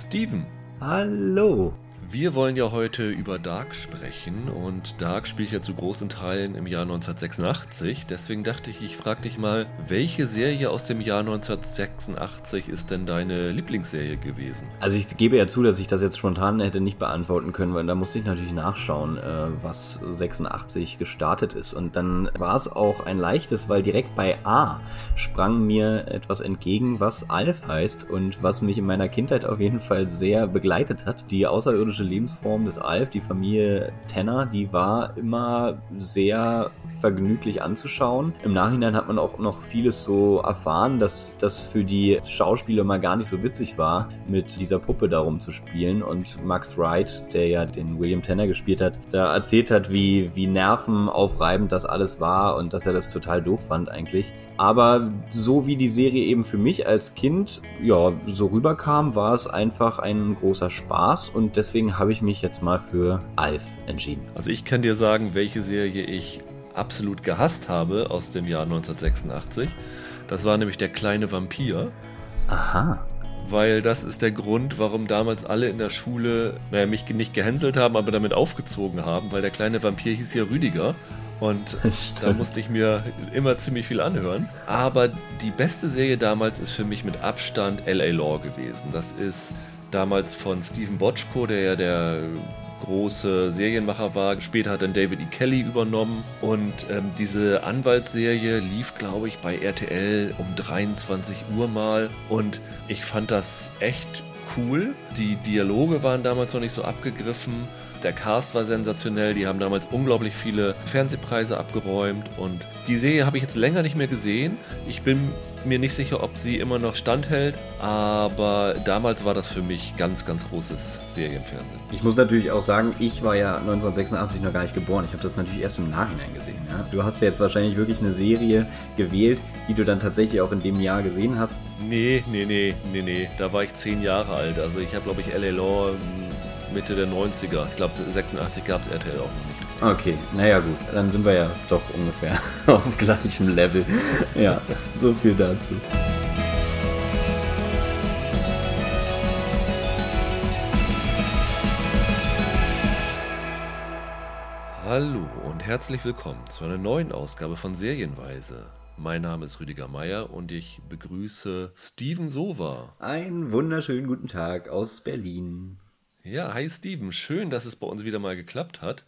Steven. Hallo. Wir wollen ja heute über Dark sprechen und Dark spielt ja zu großen Teilen im Jahr 1986. Deswegen dachte ich, ich frage dich mal, welche Serie aus dem Jahr 1986 ist denn deine Lieblingsserie gewesen? Also ich gebe ja zu, dass ich das jetzt spontan hätte nicht beantworten können, weil da musste ich natürlich nachschauen, äh, was 86 gestartet ist. Und dann war es auch ein leichtes, weil direkt bei A sprang mir etwas entgegen, was Alf heißt und was mich in meiner Kindheit auf jeden Fall sehr begleitet hat. Die außerirdische klassische Lebensform des Alf, die Familie Tanner, die war immer sehr vergnüglich anzuschauen. Im Nachhinein hat man auch noch vieles so erfahren, dass das für die Schauspieler mal gar nicht so witzig war, mit dieser Puppe darum zu spielen. Und Max Wright, der ja den William Tanner gespielt hat, da erzählt hat, wie, wie nervenaufreibend das alles war und dass er das total doof fand eigentlich. Aber so wie die Serie eben für mich als Kind ja so rüberkam, war es einfach ein großer Spaß und deswegen habe ich mich jetzt mal für Alf entschieden. Also ich kann dir sagen, welche Serie ich absolut gehasst habe aus dem Jahr 1986. Das war nämlich der kleine Vampir. Aha. Weil das ist der Grund, warum damals alle in der Schule, naja, mich nicht gehänselt haben, aber damit aufgezogen haben, weil der kleine Vampir hieß ja Rüdiger. Und da musste ich mir immer ziemlich viel anhören. Aber die beste Serie damals ist für mich mit Abstand LA Law gewesen. Das ist damals von Stephen Bochco, der ja der große Serienmacher war. Später hat dann David E. Kelly übernommen und ähm, diese Anwaltsserie lief, glaube ich, bei RTL um 23 Uhr mal und ich fand das echt cool. Die Dialoge waren damals noch nicht so abgegriffen. Der Cast war sensationell, die haben damals unglaublich viele Fernsehpreise abgeräumt und die Serie habe ich jetzt länger nicht mehr gesehen. Ich bin mir nicht sicher, ob sie immer noch standhält, aber damals war das für mich ganz, ganz großes Serienfernsehen. Ich muss natürlich auch sagen, ich war ja 1986 noch gar nicht geboren. Ich habe das natürlich erst im Nachhinein gesehen. Ja? Du hast ja jetzt wahrscheinlich wirklich eine Serie gewählt, die du dann tatsächlich auch in dem Jahr gesehen hast. Nee, nee, nee, nee, nee. Da war ich zehn Jahre alt. Also ich habe, glaube ich, L.A. Law Mitte der 90er. Ich glaube, 86 gab es RTL auch noch. Okay, naja gut, dann sind wir ja doch ungefähr auf gleichem Level. Ja, so viel dazu. Hallo und herzlich willkommen zu einer neuen Ausgabe von Serienweise. Mein Name ist Rüdiger Meier und ich begrüße Steven Sova. Einen wunderschönen guten Tag aus Berlin. Ja, hi Steven, schön, dass es bei uns wieder mal geklappt hat.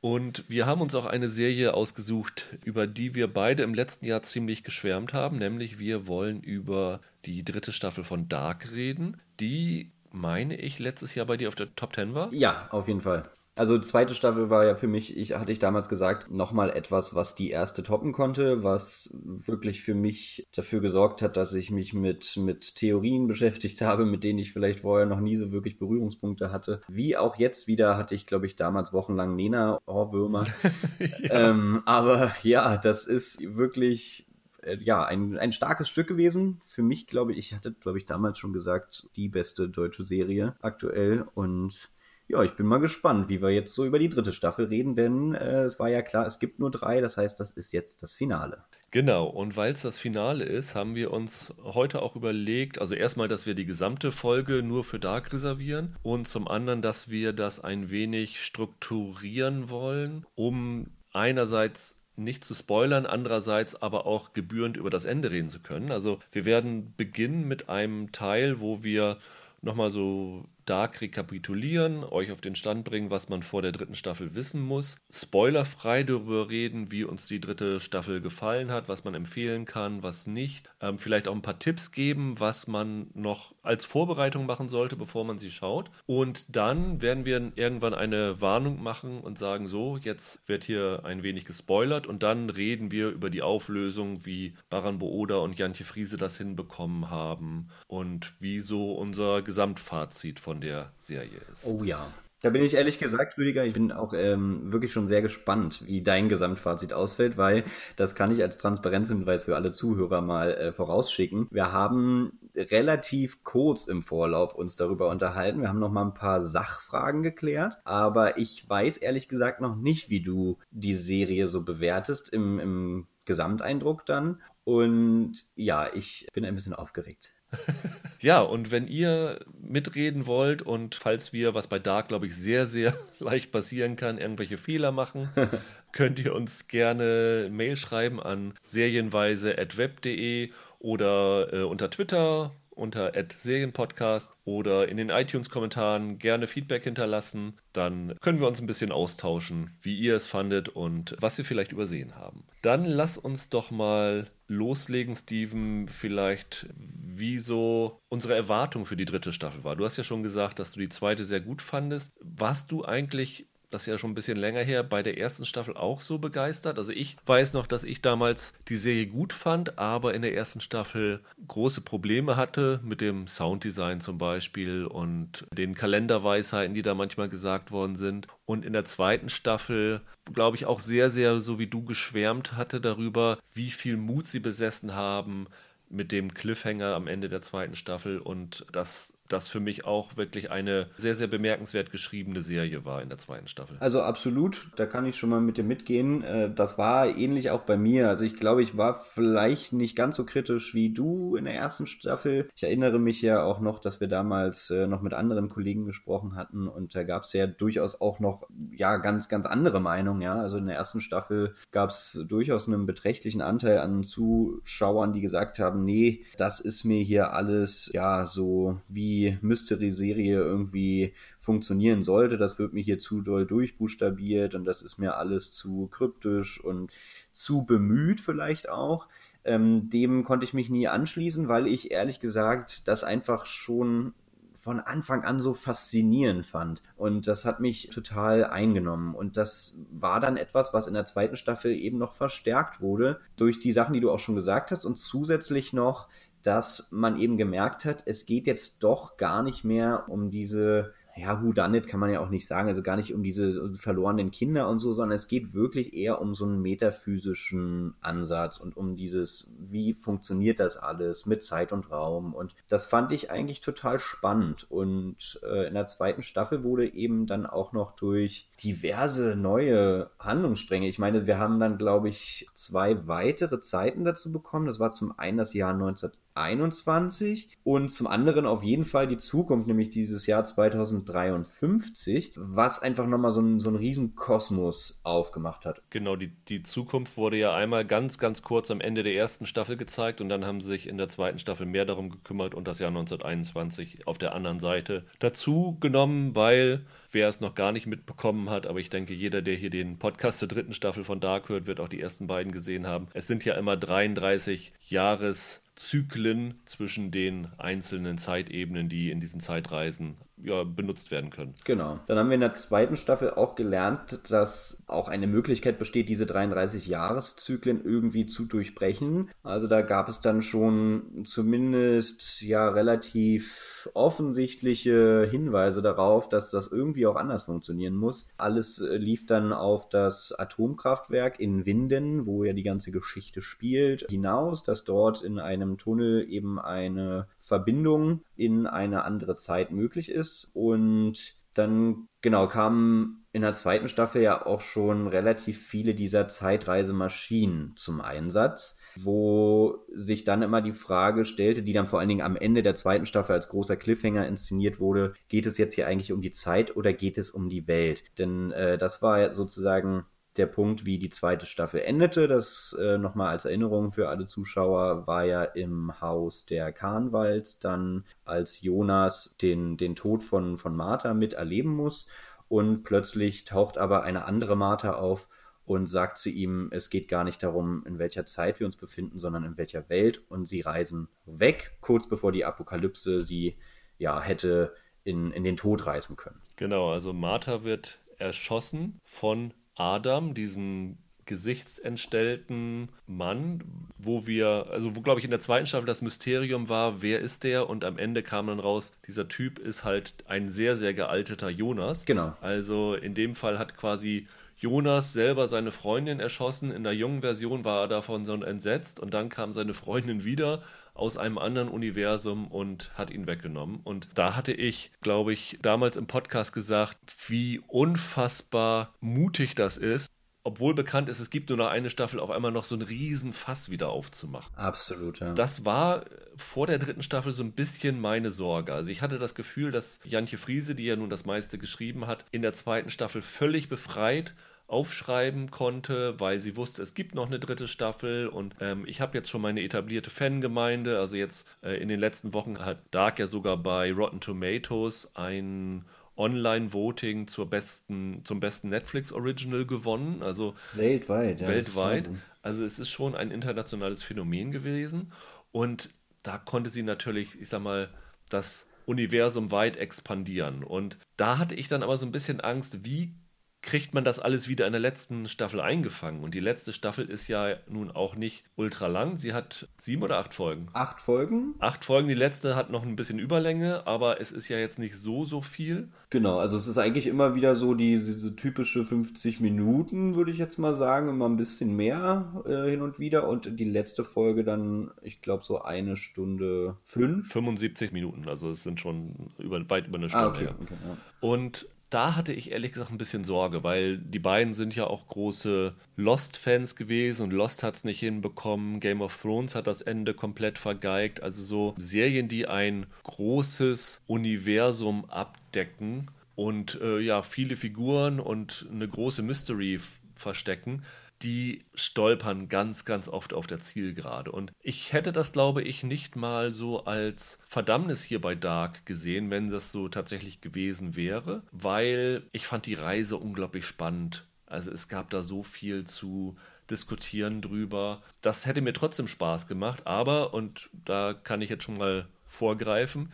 Und wir haben uns auch eine Serie ausgesucht, über die wir beide im letzten Jahr ziemlich geschwärmt haben, nämlich wir wollen über die dritte Staffel von Dark reden, die, meine ich, letztes Jahr bei dir auf der Top 10 war. Ja, auf jeden Fall. Also zweite Staffel war ja für mich, ich hatte ich damals gesagt, nochmal etwas, was die erste toppen konnte, was wirklich für mich dafür gesorgt hat, dass ich mich mit, mit Theorien beschäftigt habe, mit denen ich vielleicht vorher noch nie so wirklich Berührungspunkte hatte. Wie auch jetzt wieder hatte ich, glaube ich, damals wochenlang Nena-Ohrwürmer. ja. ähm, aber ja, das ist wirklich äh, ja, ein, ein starkes Stück gewesen. Für mich, glaube ich, ich hatte, glaube ich, damals schon gesagt, die beste deutsche Serie aktuell. Und ja, ich bin mal gespannt, wie wir jetzt so über die dritte Staffel reden, denn äh, es war ja klar, es gibt nur drei, das heißt, das ist jetzt das Finale. Genau, und weil es das Finale ist, haben wir uns heute auch überlegt, also erstmal, dass wir die gesamte Folge nur für Dark reservieren und zum anderen, dass wir das ein wenig strukturieren wollen, um einerseits nicht zu spoilern, andererseits aber auch gebührend über das Ende reden zu können. Also wir werden beginnen mit einem Teil, wo wir nochmal so Dark rekapitulieren, euch auf den Stand bringen, was man vor der dritten Staffel wissen muss. Spoilerfrei darüber reden, wie uns die dritte Staffel gefallen hat, was man empfehlen kann, was nicht. Ähm, vielleicht auch ein paar Tipps geben, was man noch als Vorbereitung machen sollte, bevor man sie schaut. Und dann werden wir irgendwann eine Warnung machen und sagen, so, jetzt wird hier ein wenig gespoilert und dann reden wir über die Auflösung, wie Baran Booda und Jantje Friese das hinbekommen haben und wie so unser Gesamtfazit von der Serie ist. Oh ja. Da bin ich ehrlich gesagt, Rüdiger, ich bin auch ähm, wirklich schon sehr gespannt, wie dein Gesamtfazit ausfällt, weil das kann ich als Transparenzhinweis für alle Zuhörer mal äh, vorausschicken. Wir haben relativ kurz im Vorlauf uns darüber unterhalten. Wir haben noch mal ein paar Sachfragen geklärt, aber ich weiß ehrlich gesagt noch nicht, wie du die Serie so bewertest im, im Gesamteindruck dann. Und ja, ich bin ein bisschen aufgeregt. ja, und wenn ihr mitreden wollt und falls wir, was bei Dark, glaube ich, sehr, sehr leicht passieren kann, irgendwelche Fehler machen, könnt ihr uns gerne Mail schreiben an serienweise.web.de oder äh, unter Twitter unter Serienpodcast oder in den iTunes-Kommentaren gerne Feedback hinterlassen. Dann können wir uns ein bisschen austauschen, wie ihr es fandet und was wir vielleicht übersehen haben. Dann lass uns doch mal loslegen, Steven, vielleicht wieso unsere Erwartung für die dritte Staffel war. Du hast ja schon gesagt, dass du die zweite sehr gut fandest. Warst du eigentlich das ist ja schon ein bisschen länger her, bei der ersten Staffel auch so begeistert. Also ich weiß noch, dass ich damals die Serie gut fand, aber in der ersten Staffel große Probleme hatte mit dem Sounddesign zum Beispiel und den Kalenderweisheiten, die da manchmal gesagt worden sind. Und in der zweiten Staffel, glaube ich, auch sehr, sehr, so wie du geschwärmt hatte darüber, wie viel Mut sie besessen haben mit dem Cliffhanger am Ende der zweiten Staffel und das das für mich auch wirklich eine sehr, sehr bemerkenswert geschriebene Serie war in der zweiten Staffel. Also absolut, da kann ich schon mal mit dir mitgehen. Äh, das war ähnlich auch bei mir. Also ich glaube, ich war vielleicht nicht ganz so kritisch wie du in der ersten Staffel. Ich erinnere mich ja auch noch, dass wir damals äh, noch mit anderen Kollegen gesprochen hatten und da gab es ja durchaus auch noch ja ganz, ganz andere Meinungen. Ja, also in der ersten Staffel gab es durchaus einen beträchtlichen Anteil an Zuschauern, die gesagt haben, nee, das ist mir hier alles ja so wie Mystery-Serie irgendwie funktionieren sollte. Das wird mir hier zu doll durchbuchstabiert und das ist mir alles zu kryptisch und zu bemüht vielleicht auch. Ähm, dem konnte ich mich nie anschließen, weil ich ehrlich gesagt das einfach schon von Anfang an so faszinierend fand. Und das hat mich total eingenommen. Und das war dann etwas, was in der zweiten Staffel eben noch verstärkt wurde durch die Sachen, die du auch schon gesagt hast und zusätzlich noch dass man eben gemerkt hat, es geht jetzt doch gar nicht mehr um diese ja, Who Done It kann man ja auch nicht sagen, also gar nicht um diese verlorenen Kinder und so, sondern es geht wirklich eher um so einen metaphysischen Ansatz und um dieses, wie funktioniert das alles mit Zeit und Raum? Und das fand ich eigentlich total spannend. Und äh, in der zweiten Staffel wurde eben dann auch noch durch diverse neue Handlungsstränge, ich meine, wir haben dann, glaube ich, zwei weitere Zeiten dazu bekommen, das war zum einen das Jahr 19 2021 und zum anderen auf jeden Fall die Zukunft, nämlich dieses Jahr 2053, was einfach nochmal so, ein, so einen riesen Kosmos aufgemacht hat. Genau, die, die Zukunft wurde ja einmal ganz, ganz kurz am Ende der ersten Staffel gezeigt und dann haben sie sich in der zweiten Staffel mehr darum gekümmert und das Jahr 1921 auf der anderen Seite dazu genommen, weil wer es noch gar nicht mitbekommen hat, aber ich denke, jeder, der hier den Podcast zur dritten Staffel von Dark hört, wird auch die ersten beiden gesehen haben. Es sind ja immer 33 Jahres Zyklen zwischen den einzelnen Zeitebenen, die in diesen Zeitreisen ja, benutzt werden können. Genau. Dann haben wir in der zweiten Staffel auch gelernt, dass auch eine Möglichkeit besteht, diese 33 Jahreszyklen irgendwie zu durchbrechen. Also da gab es dann schon zumindest ja relativ offensichtliche Hinweise darauf, dass das irgendwie auch anders funktionieren muss. Alles äh, lief dann auf das Atomkraftwerk in Winden, wo ja die ganze Geschichte spielt, hinaus, dass dort in einem Tunnel eben eine Verbindung in eine andere Zeit möglich ist. Und dann, genau, kamen in der zweiten Staffel ja auch schon relativ viele dieser Zeitreisemaschinen zum Einsatz, wo sich dann immer die Frage stellte, die dann vor allen Dingen am Ende der zweiten Staffel als großer Cliffhanger inszeniert wurde, geht es jetzt hier eigentlich um die Zeit oder geht es um die Welt? Denn äh, das war sozusagen der Punkt, wie die zweite Staffel endete. Das äh, nochmal als Erinnerung für alle Zuschauer war ja im Haus der Kahnwalds dann, als Jonas den, den Tod von, von Martha miterleben muss. Und plötzlich taucht aber eine andere Martha auf und sagt zu ihm, es geht gar nicht darum, in welcher Zeit wir uns befinden, sondern in welcher Welt. Und sie reisen weg, kurz bevor die Apokalypse sie ja hätte in, in den Tod reisen können. Genau, also Martha wird erschossen von Adam, diesem gesichtsentstellten Mann, wo wir, also wo glaube ich in der zweiten Staffel das Mysterium war, wer ist der? Und am Ende kam dann raus, dieser Typ ist halt ein sehr, sehr gealteter Jonas. Genau. Also in dem Fall hat quasi Jonas selber seine Freundin erschossen. In der jungen Version war er davon so entsetzt und dann kam seine Freundin wieder aus einem anderen Universum und hat ihn weggenommen. Und da hatte ich, glaube ich, damals im Podcast gesagt, wie unfassbar mutig das ist, obwohl bekannt ist, es gibt nur noch eine Staffel, auf einmal noch so einen riesen Fass wieder aufzumachen. Absolut, ja. Das war vor der dritten Staffel so ein bisschen meine Sorge. Also ich hatte das Gefühl, dass Jantje Friese, die ja nun das meiste geschrieben hat, in der zweiten Staffel völlig befreit aufschreiben konnte, weil sie wusste, es gibt noch eine dritte Staffel und ähm, ich habe jetzt schon meine etablierte Fangemeinde. Also jetzt äh, in den letzten Wochen hat Dark ja sogar bei Rotten Tomatoes ein Online-Voting zur besten, zum besten Netflix-Original gewonnen. Also weltweit. Ja, weltweit. Also es ist schon ein internationales Phänomen gewesen. Und da konnte sie natürlich, ich sag mal, das Universum weit expandieren. Und da hatte ich dann aber so ein bisschen Angst, wie kriegt man das alles wieder in der letzten Staffel eingefangen. Und die letzte Staffel ist ja nun auch nicht ultra lang. Sie hat sieben oder acht Folgen. Acht Folgen? Acht Folgen. Die letzte hat noch ein bisschen Überlänge, aber es ist ja jetzt nicht so, so viel. Genau, also es ist eigentlich immer wieder so diese, diese typische 50 Minuten, würde ich jetzt mal sagen. Immer ein bisschen mehr äh, hin und wieder. Und die letzte Folge dann, ich glaube, so eine Stunde fünf. 75 Minuten, also es sind schon über, weit über eine Stunde. Ah, okay, okay, ja. Und da hatte ich ehrlich gesagt ein bisschen Sorge, weil die beiden sind ja auch große Lost-Fans gewesen und Lost hat es nicht hinbekommen. Game of Thrones hat das Ende komplett vergeigt. Also so Serien, die ein großes Universum abdecken und äh, ja, viele Figuren und eine große Mystery verstecken die stolpern ganz, ganz oft auf der Zielgerade. Und ich hätte das, glaube ich, nicht mal so als Verdammnis hier bei Dark gesehen, wenn das so tatsächlich gewesen wäre, weil ich fand die Reise unglaublich spannend. Also es gab da so viel zu diskutieren drüber. Das hätte mir trotzdem Spaß gemacht, aber, und da kann ich jetzt schon mal vorgreifen,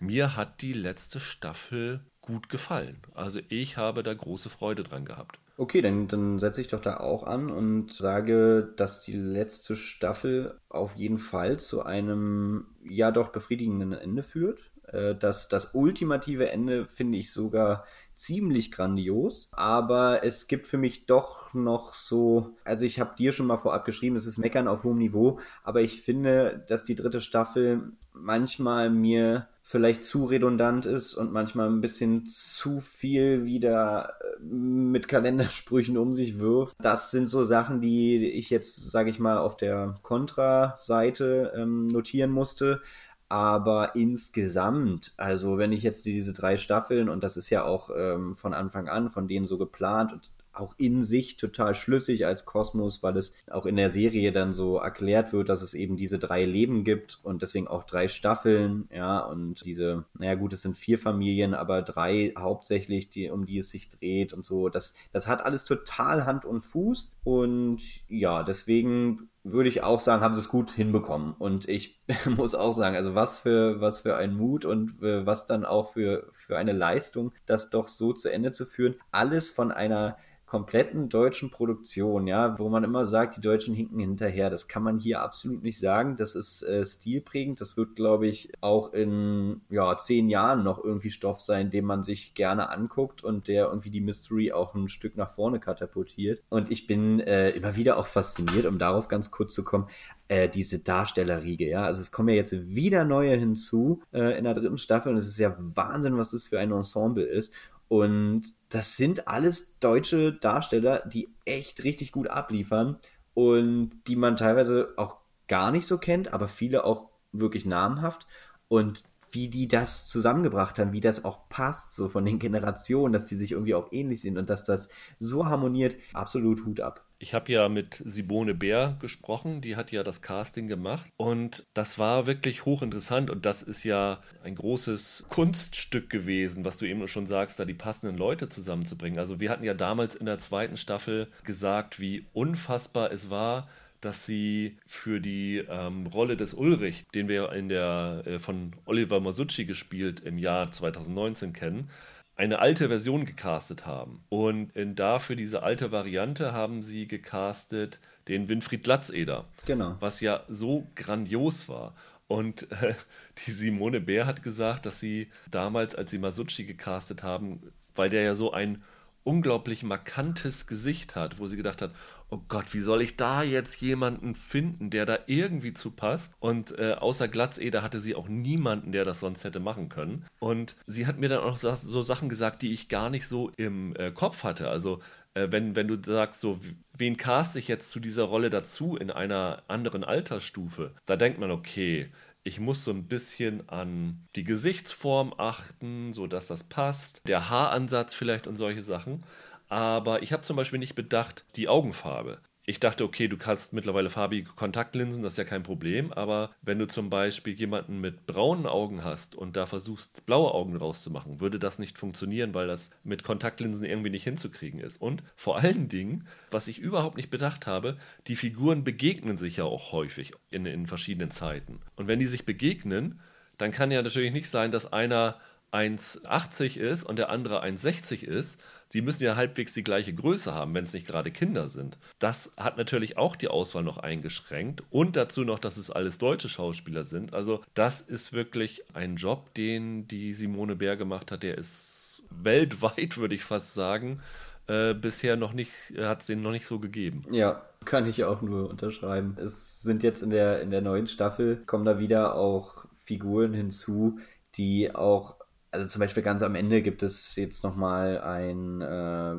mir hat die letzte Staffel gut gefallen. Also ich habe da große Freude dran gehabt. Okay, dann, dann setze ich doch da auch an und sage, dass die letzte Staffel auf jeden Fall zu einem ja doch befriedigenden Ende führt. Äh, das, das ultimative Ende finde ich sogar ziemlich grandios, aber es gibt für mich doch noch so, also ich habe dir schon mal vorab geschrieben, es ist Meckern auf hohem Niveau, aber ich finde, dass die dritte Staffel manchmal mir vielleicht zu redundant ist und manchmal ein bisschen zu viel wieder äh, mit Kalendersprüchen um sich wirft. Das sind so Sachen, die ich jetzt, sage ich mal, auf der Kontra-Seite ähm, notieren musste. Aber insgesamt, also wenn ich jetzt diese drei Staffeln, und das ist ja auch ähm, von Anfang an von denen so geplant und auch in sich total schlüssig als Kosmos, weil es auch in der Serie dann so erklärt wird, dass es eben diese drei Leben gibt und deswegen auch drei Staffeln, ja, und diese, naja gut, es sind vier Familien, aber drei hauptsächlich, die, um die es sich dreht und so. Das, das hat alles total Hand und Fuß und ja, deswegen würde ich auch sagen, haben sie es gut hinbekommen. Und ich muss auch sagen, also was für, was für ein Mut und äh, was dann auch für, für eine Leistung, das doch so zu Ende zu führen. Alles von einer kompletten deutschen Produktion, ja, wo man immer sagt, die Deutschen hinken hinterher. Das kann man hier absolut nicht sagen. Das ist äh, stilprägend. Das wird, glaube ich, auch in ja, zehn Jahren noch irgendwie Stoff sein, den man sich gerne anguckt und der irgendwie die Mystery auch ein Stück nach vorne katapultiert. Und ich bin äh, immer wieder auch fasziniert, um darauf ganz kurz zu kommen, äh, diese Darstellerriege, ja. Also es kommen ja jetzt wieder neue hinzu äh, in der dritten Staffel und es ist ja Wahnsinn, was das für ein Ensemble ist. Und das sind alles deutsche Darsteller, die echt richtig gut abliefern und die man teilweise auch gar nicht so kennt, aber viele auch wirklich namhaft. Und wie die das zusammengebracht haben, wie das auch passt, so von den Generationen, dass die sich irgendwie auch ähnlich sind und dass das so harmoniert, absolut Hut ab. Ich habe ja mit Simone Bär gesprochen, die hat ja das Casting gemacht und das war wirklich hochinteressant und das ist ja ein großes Kunststück gewesen, was du eben schon sagst, da die passenden Leute zusammenzubringen. Also wir hatten ja damals in der zweiten Staffel gesagt, wie unfassbar es war, dass sie für die ähm, Rolle des Ulrich, den wir in der äh, von Oliver Masucci gespielt im Jahr 2019 kennen, eine alte Version gecastet haben. Und in, da für diese alte Variante haben sie gecastet den Winfried Glatzeder. Genau. Was ja so grandios war. Und äh, die Simone Bär hat gesagt, dass sie damals, als sie Masucci gecastet haben, weil der ja so ein unglaublich markantes Gesicht hat, wo sie gedacht hat, oh Gott, wie soll ich da jetzt jemanden finden, der da irgendwie zu passt? Und äh, außer Glatzeder hatte sie auch niemanden, der das sonst hätte machen können. Und sie hat mir dann auch so, Sachen gesagt, die ich gar nicht so im äh, Kopf hatte. Also äh, wenn, wenn du sagst, so, wen cast ich jetzt zu dieser Rolle dazu in einer anderen Altersstufe, da denkt man, okay, ich muss so ein bisschen an die Gesichtsform achten, sodass das passt, der Haaransatz vielleicht und solche Sachen. Aber ich habe zum Beispiel nicht bedacht, die Augenfarbe. Ich dachte, okay, du kannst mittlerweile farbige Kontaktlinsen, das ist ja kein Problem, aber wenn du zum Beispiel jemanden mit braunen Augen hast und da versuchst, blaue Augen rauszumachen, würde das nicht funktionieren, weil das mit Kontaktlinsen irgendwie nicht hinzukriegen ist. Und vor allen Dingen, was ich überhaupt nicht bedacht habe, die Figuren begegnen sich ja auch häufig in, in verschiedenen Zeiten. Und wenn die sich begegnen, dann kann ja natürlich nicht sein, dass einer 1,80 ist und der andere 1,60 ist, sie müssen ja halbwegs die gleiche Größe haben, wenn es nicht gerade Kinder sind. Das hat natürlich auch die Auswahl noch eingeschränkt und dazu noch, dass es alles deutsche Schauspieler sind. Also das ist wirklich ein Job, den die Simone Bär gemacht hat, der ist weltweit, würde ich fast sagen, äh, bisher noch nicht, hat es den noch nicht so gegeben. Ja, kann ich auch nur unterschreiben. Es sind jetzt in der, in der neuen Staffel, kommen da wieder auch Figuren hinzu, die auch also zum Beispiel ganz am Ende gibt es jetzt nochmal ein, äh,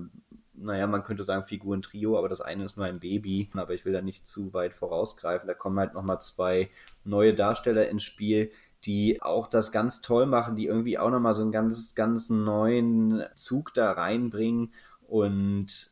naja, man könnte sagen Figurentrio, aber das eine ist nur ein Baby, aber ich will da nicht zu weit vorausgreifen. Da kommen halt nochmal zwei neue Darsteller ins Spiel, die auch das ganz toll machen, die irgendwie auch nochmal so einen ganz, ganz neuen Zug da reinbringen und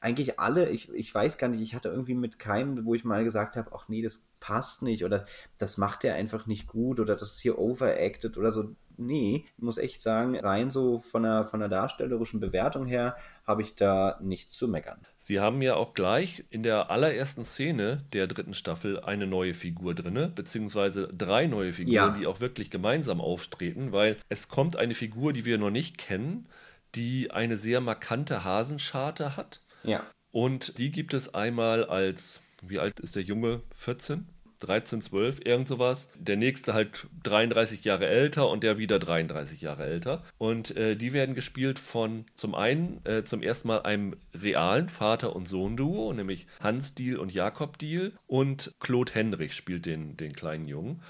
eigentlich alle, ich, ich weiß gar nicht, ich hatte irgendwie mit keinem, wo ich mal gesagt habe, ach nee, das passt nicht oder das macht er einfach nicht gut oder das ist hier overacted oder so nee, ich muss echt sagen, rein so von der, von der darstellerischen Bewertung her habe ich da nichts zu meckern. Sie haben ja auch gleich in der allerersten Szene der dritten Staffel eine neue Figur drin, beziehungsweise drei neue Figuren, ja. die auch wirklich gemeinsam auftreten, weil es kommt eine Figur, die wir noch nicht kennen, die eine sehr markante Hasenscharte hat. Ja. Und die gibt es einmal als, wie alt ist der Junge? 14? 13, 12, irgend sowas. Der nächste halt 33 Jahre älter und der wieder 33 Jahre älter. Und äh, die werden gespielt von zum einen äh, zum ersten Mal einem realen Vater- und Sohn-Duo, nämlich Hans Diel und Jakob Diel. Und Claude Henrich spielt den, den kleinen Jungen.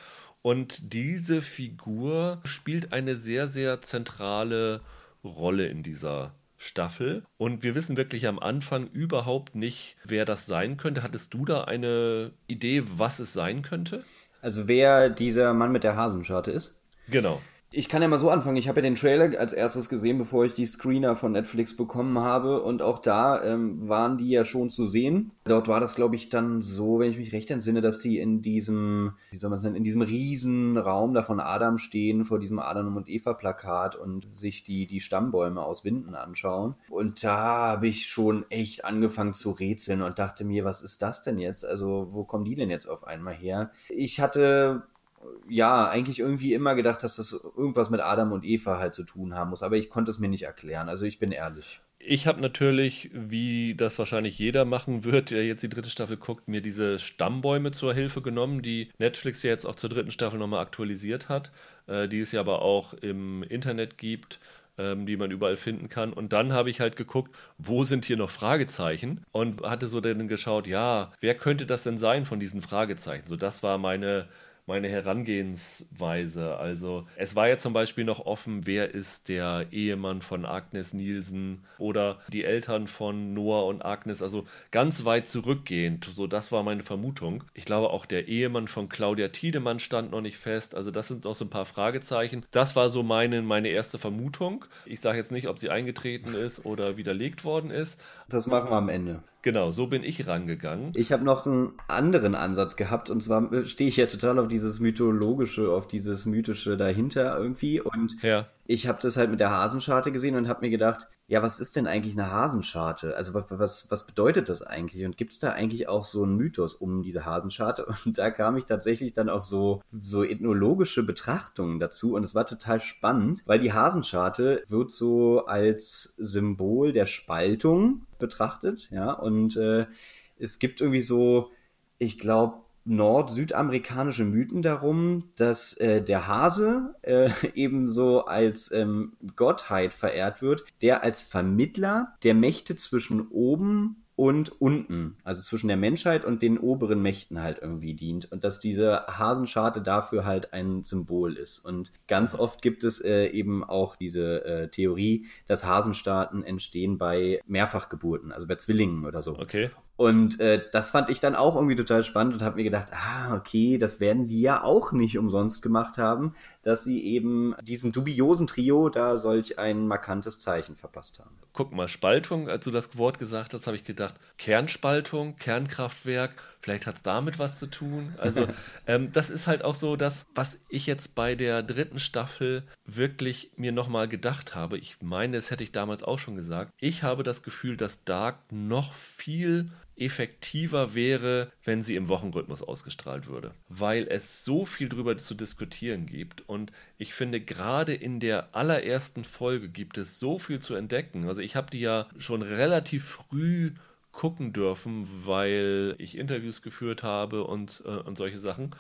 Und diese Figur spielt eine sehr, sehr zentrale Rolle in dieser Staffel. Und wir wissen wirklich am Anfang überhaupt nicht, wer das sein könnte. Hattest du da eine Idee, was es sein könnte? Also wer dieser Mann mit der Hasenscharte ist? Genau. Ich kann ja mal so anfangen. Ich habe ja den Trailer als erstes gesehen, bevor ich die Screener von Netflix bekommen habe. Und auch da ähm, waren die ja schon zu sehen. Dort war das, glaube ich, dann so, wenn ich mich recht entsinne, dass die in diesem, wie soll man es nennen, in diesem riesen Raum da von Adam stehen, vor diesem Adam und Eva Plakat und sich die, die Stammbäume aus Winden anschauen. Und da habe ich schon echt angefangen zu rätseln und dachte mir, was ist das denn jetzt? Also, wo kommen die denn jetzt auf einmal her? Ich hatte ja, eigentlich irgendwie immer gedacht, dass das irgendwas mit Adam und Eva halt zu tun haben muss, aber ich konnte es mir nicht erklären. Also ich bin ehrlich. Ich habe natürlich, wie das wahrscheinlich jeder machen wird, der jetzt die dritte Staffel guckt, mir diese Stammbäume zur Hilfe genommen, die Netflix ja jetzt auch zur dritten Staffel nochmal aktualisiert hat, äh, die es ja aber auch im Internet gibt ähm, die man überall finden kann. Und dann habe ich halt geguckt, wo sind hier noch Fragezeichen und hatte so dann geschaut, ja, wer könnte das denn sein von diesen Fragezeichen? So, das war meine meine Herangehensweise. Also es war ja zum Beispiel noch offen, wer ist der Ehemann von Agnes Nielsen oder die Eltern von Noah und Agnes, also ganz weit zurückgehend. So, das war meine Vermutung. Ich glaube auch der Ehemann von Claudia Tiedemann stand noch nicht fest. Also das sind noch so ein paar Fragezeichen. Das war so meine, meine erste Vermutung. Ich sage jetzt nicht, ob sie eingetreten ist oder widerlegt worden ist. Das machen wir am Ende. Genau, so bin ich rangegangen. Ich habe noch einen anderen Ansatz gehabt und zwar äh, stehe ich ja total auf dieses mythologische, auf dieses mythische dahinter irgendwie und ja ich habe das halt mit der Hasenscharte gesehen und habe mir gedacht, ja, was ist denn eigentlich eine Hasenscharte? Also was, was, bedeutet das eigentlich? Und gibt es da eigentlich auch so einen Mythos um diese Hasenscharte? Und da kam ich tatsächlich dann auf so, so ethnologische Betrachtungen dazu und es war total spannend, weil die Hasenscharte wird so als Symbol der Spaltung betrachtet, ja, und äh, es gibt irgendwie so, ich glaube, nord-südamerikanische Mythen darum, dass äh, der Hase äh, ebenso als ähm, Gottheit verehrt wird, der als Vermittler der Mächte zwischen oben und unten, also zwischen der Menschheit und den oberen Mächten halt irgendwie dient und dass diese Hasenscharte dafür halt ein Symbol ist. Und ganz oft gibt es äh, eben auch diese äh, Theorie, dass Hasenstaaten entstehen bei Mehrfachgeburten, also bei Zwillingen oder so. Okay. Und äh, das fand ich dann auch irgendwie total spannend und habe mir gedacht, ah, okay, das werden die ja auch nicht umsonst gemacht haben, dass sie eben diesem dubiosen Trio da solch ein markantes Zeichen verpasst haben. Guck mal, Spaltung, als du das Wort gesagt hast, habe ich gedacht, Kernspaltung, Kernkraftwerk, vielleicht hat es damit was zu tun. Also ähm, das ist halt auch so das, was ich jetzt bei der dritten Staffel wirklich mir nochmal gedacht habe. Ich meine, das hätte ich damals auch schon gesagt. Ich habe das Gefühl, dass Dark noch viel effektiver wäre, wenn sie im Wochenrhythmus ausgestrahlt würde, weil es so viel drüber zu diskutieren gibt und ich finde gerade in der allerersten Folge gibt es so viel zu entdecken. Also ich habe die ja schon relativ früh gucken dürfen, weil ich Interviews geführt habe und, äh, und solche Sachen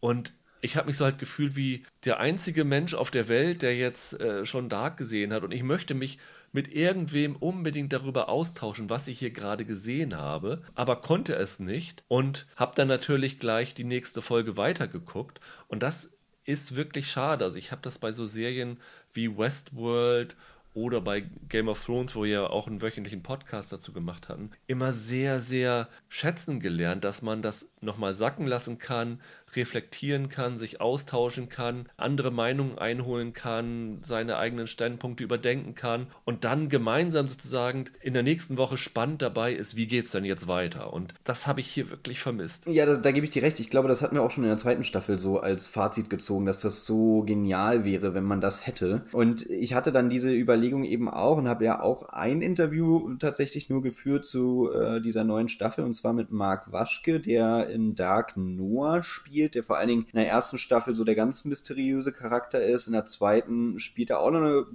und ich habe mich so halt gefühlt wie der einzige Mensch auf der Welt, der jetzt äh, schon Dark gesehen hat. Und ich möchte mich mit irgendwem unbedingt darüber austauschen, was ich hier gerade gesehen habe, aber konnte es nicht und habe dann natürlich gleich die nächste Folge weitergeguckt. Und das ist wirklich schade. Also ich habe das bei so Serien wie Westworld oder bei Game of Thrones, wo wir ja auch einen wöchentlichen Podcast dazu gemacht hatten, immer sehr, sehr schätzen gelernt, dass man das nochmal sacken lassen kann, reflektieren kann, sich austauschen kann, andere Meinungen einholen kann, seine eigenen Standpunkte überdenken kann und dann gemeinsam sozusagen in der nächsten Woche spannend dabei ist, wie geht es denn jetzt weiter? Und das habe ich hier wirklich vermisst. Ja, da, da gebe ich dir recht. Ich glaube, das hat mir auch schon in der zweiten Staffel so als Fazit gezogen, dass das so genial wäre, wenn man das hätte. Und ich hatte dann diese Überlegung eben auch und habe ja auch ein Interview tatsächlich nur geführt zu äh, dieser neuen Staffel und zwar mit Marc Waschke, der in Dark Noah spielt, der vor allen Dingen in der ersten Staffel so der ganz mysteriöse Charakter ist. In der zweiten spielt er auch noch eine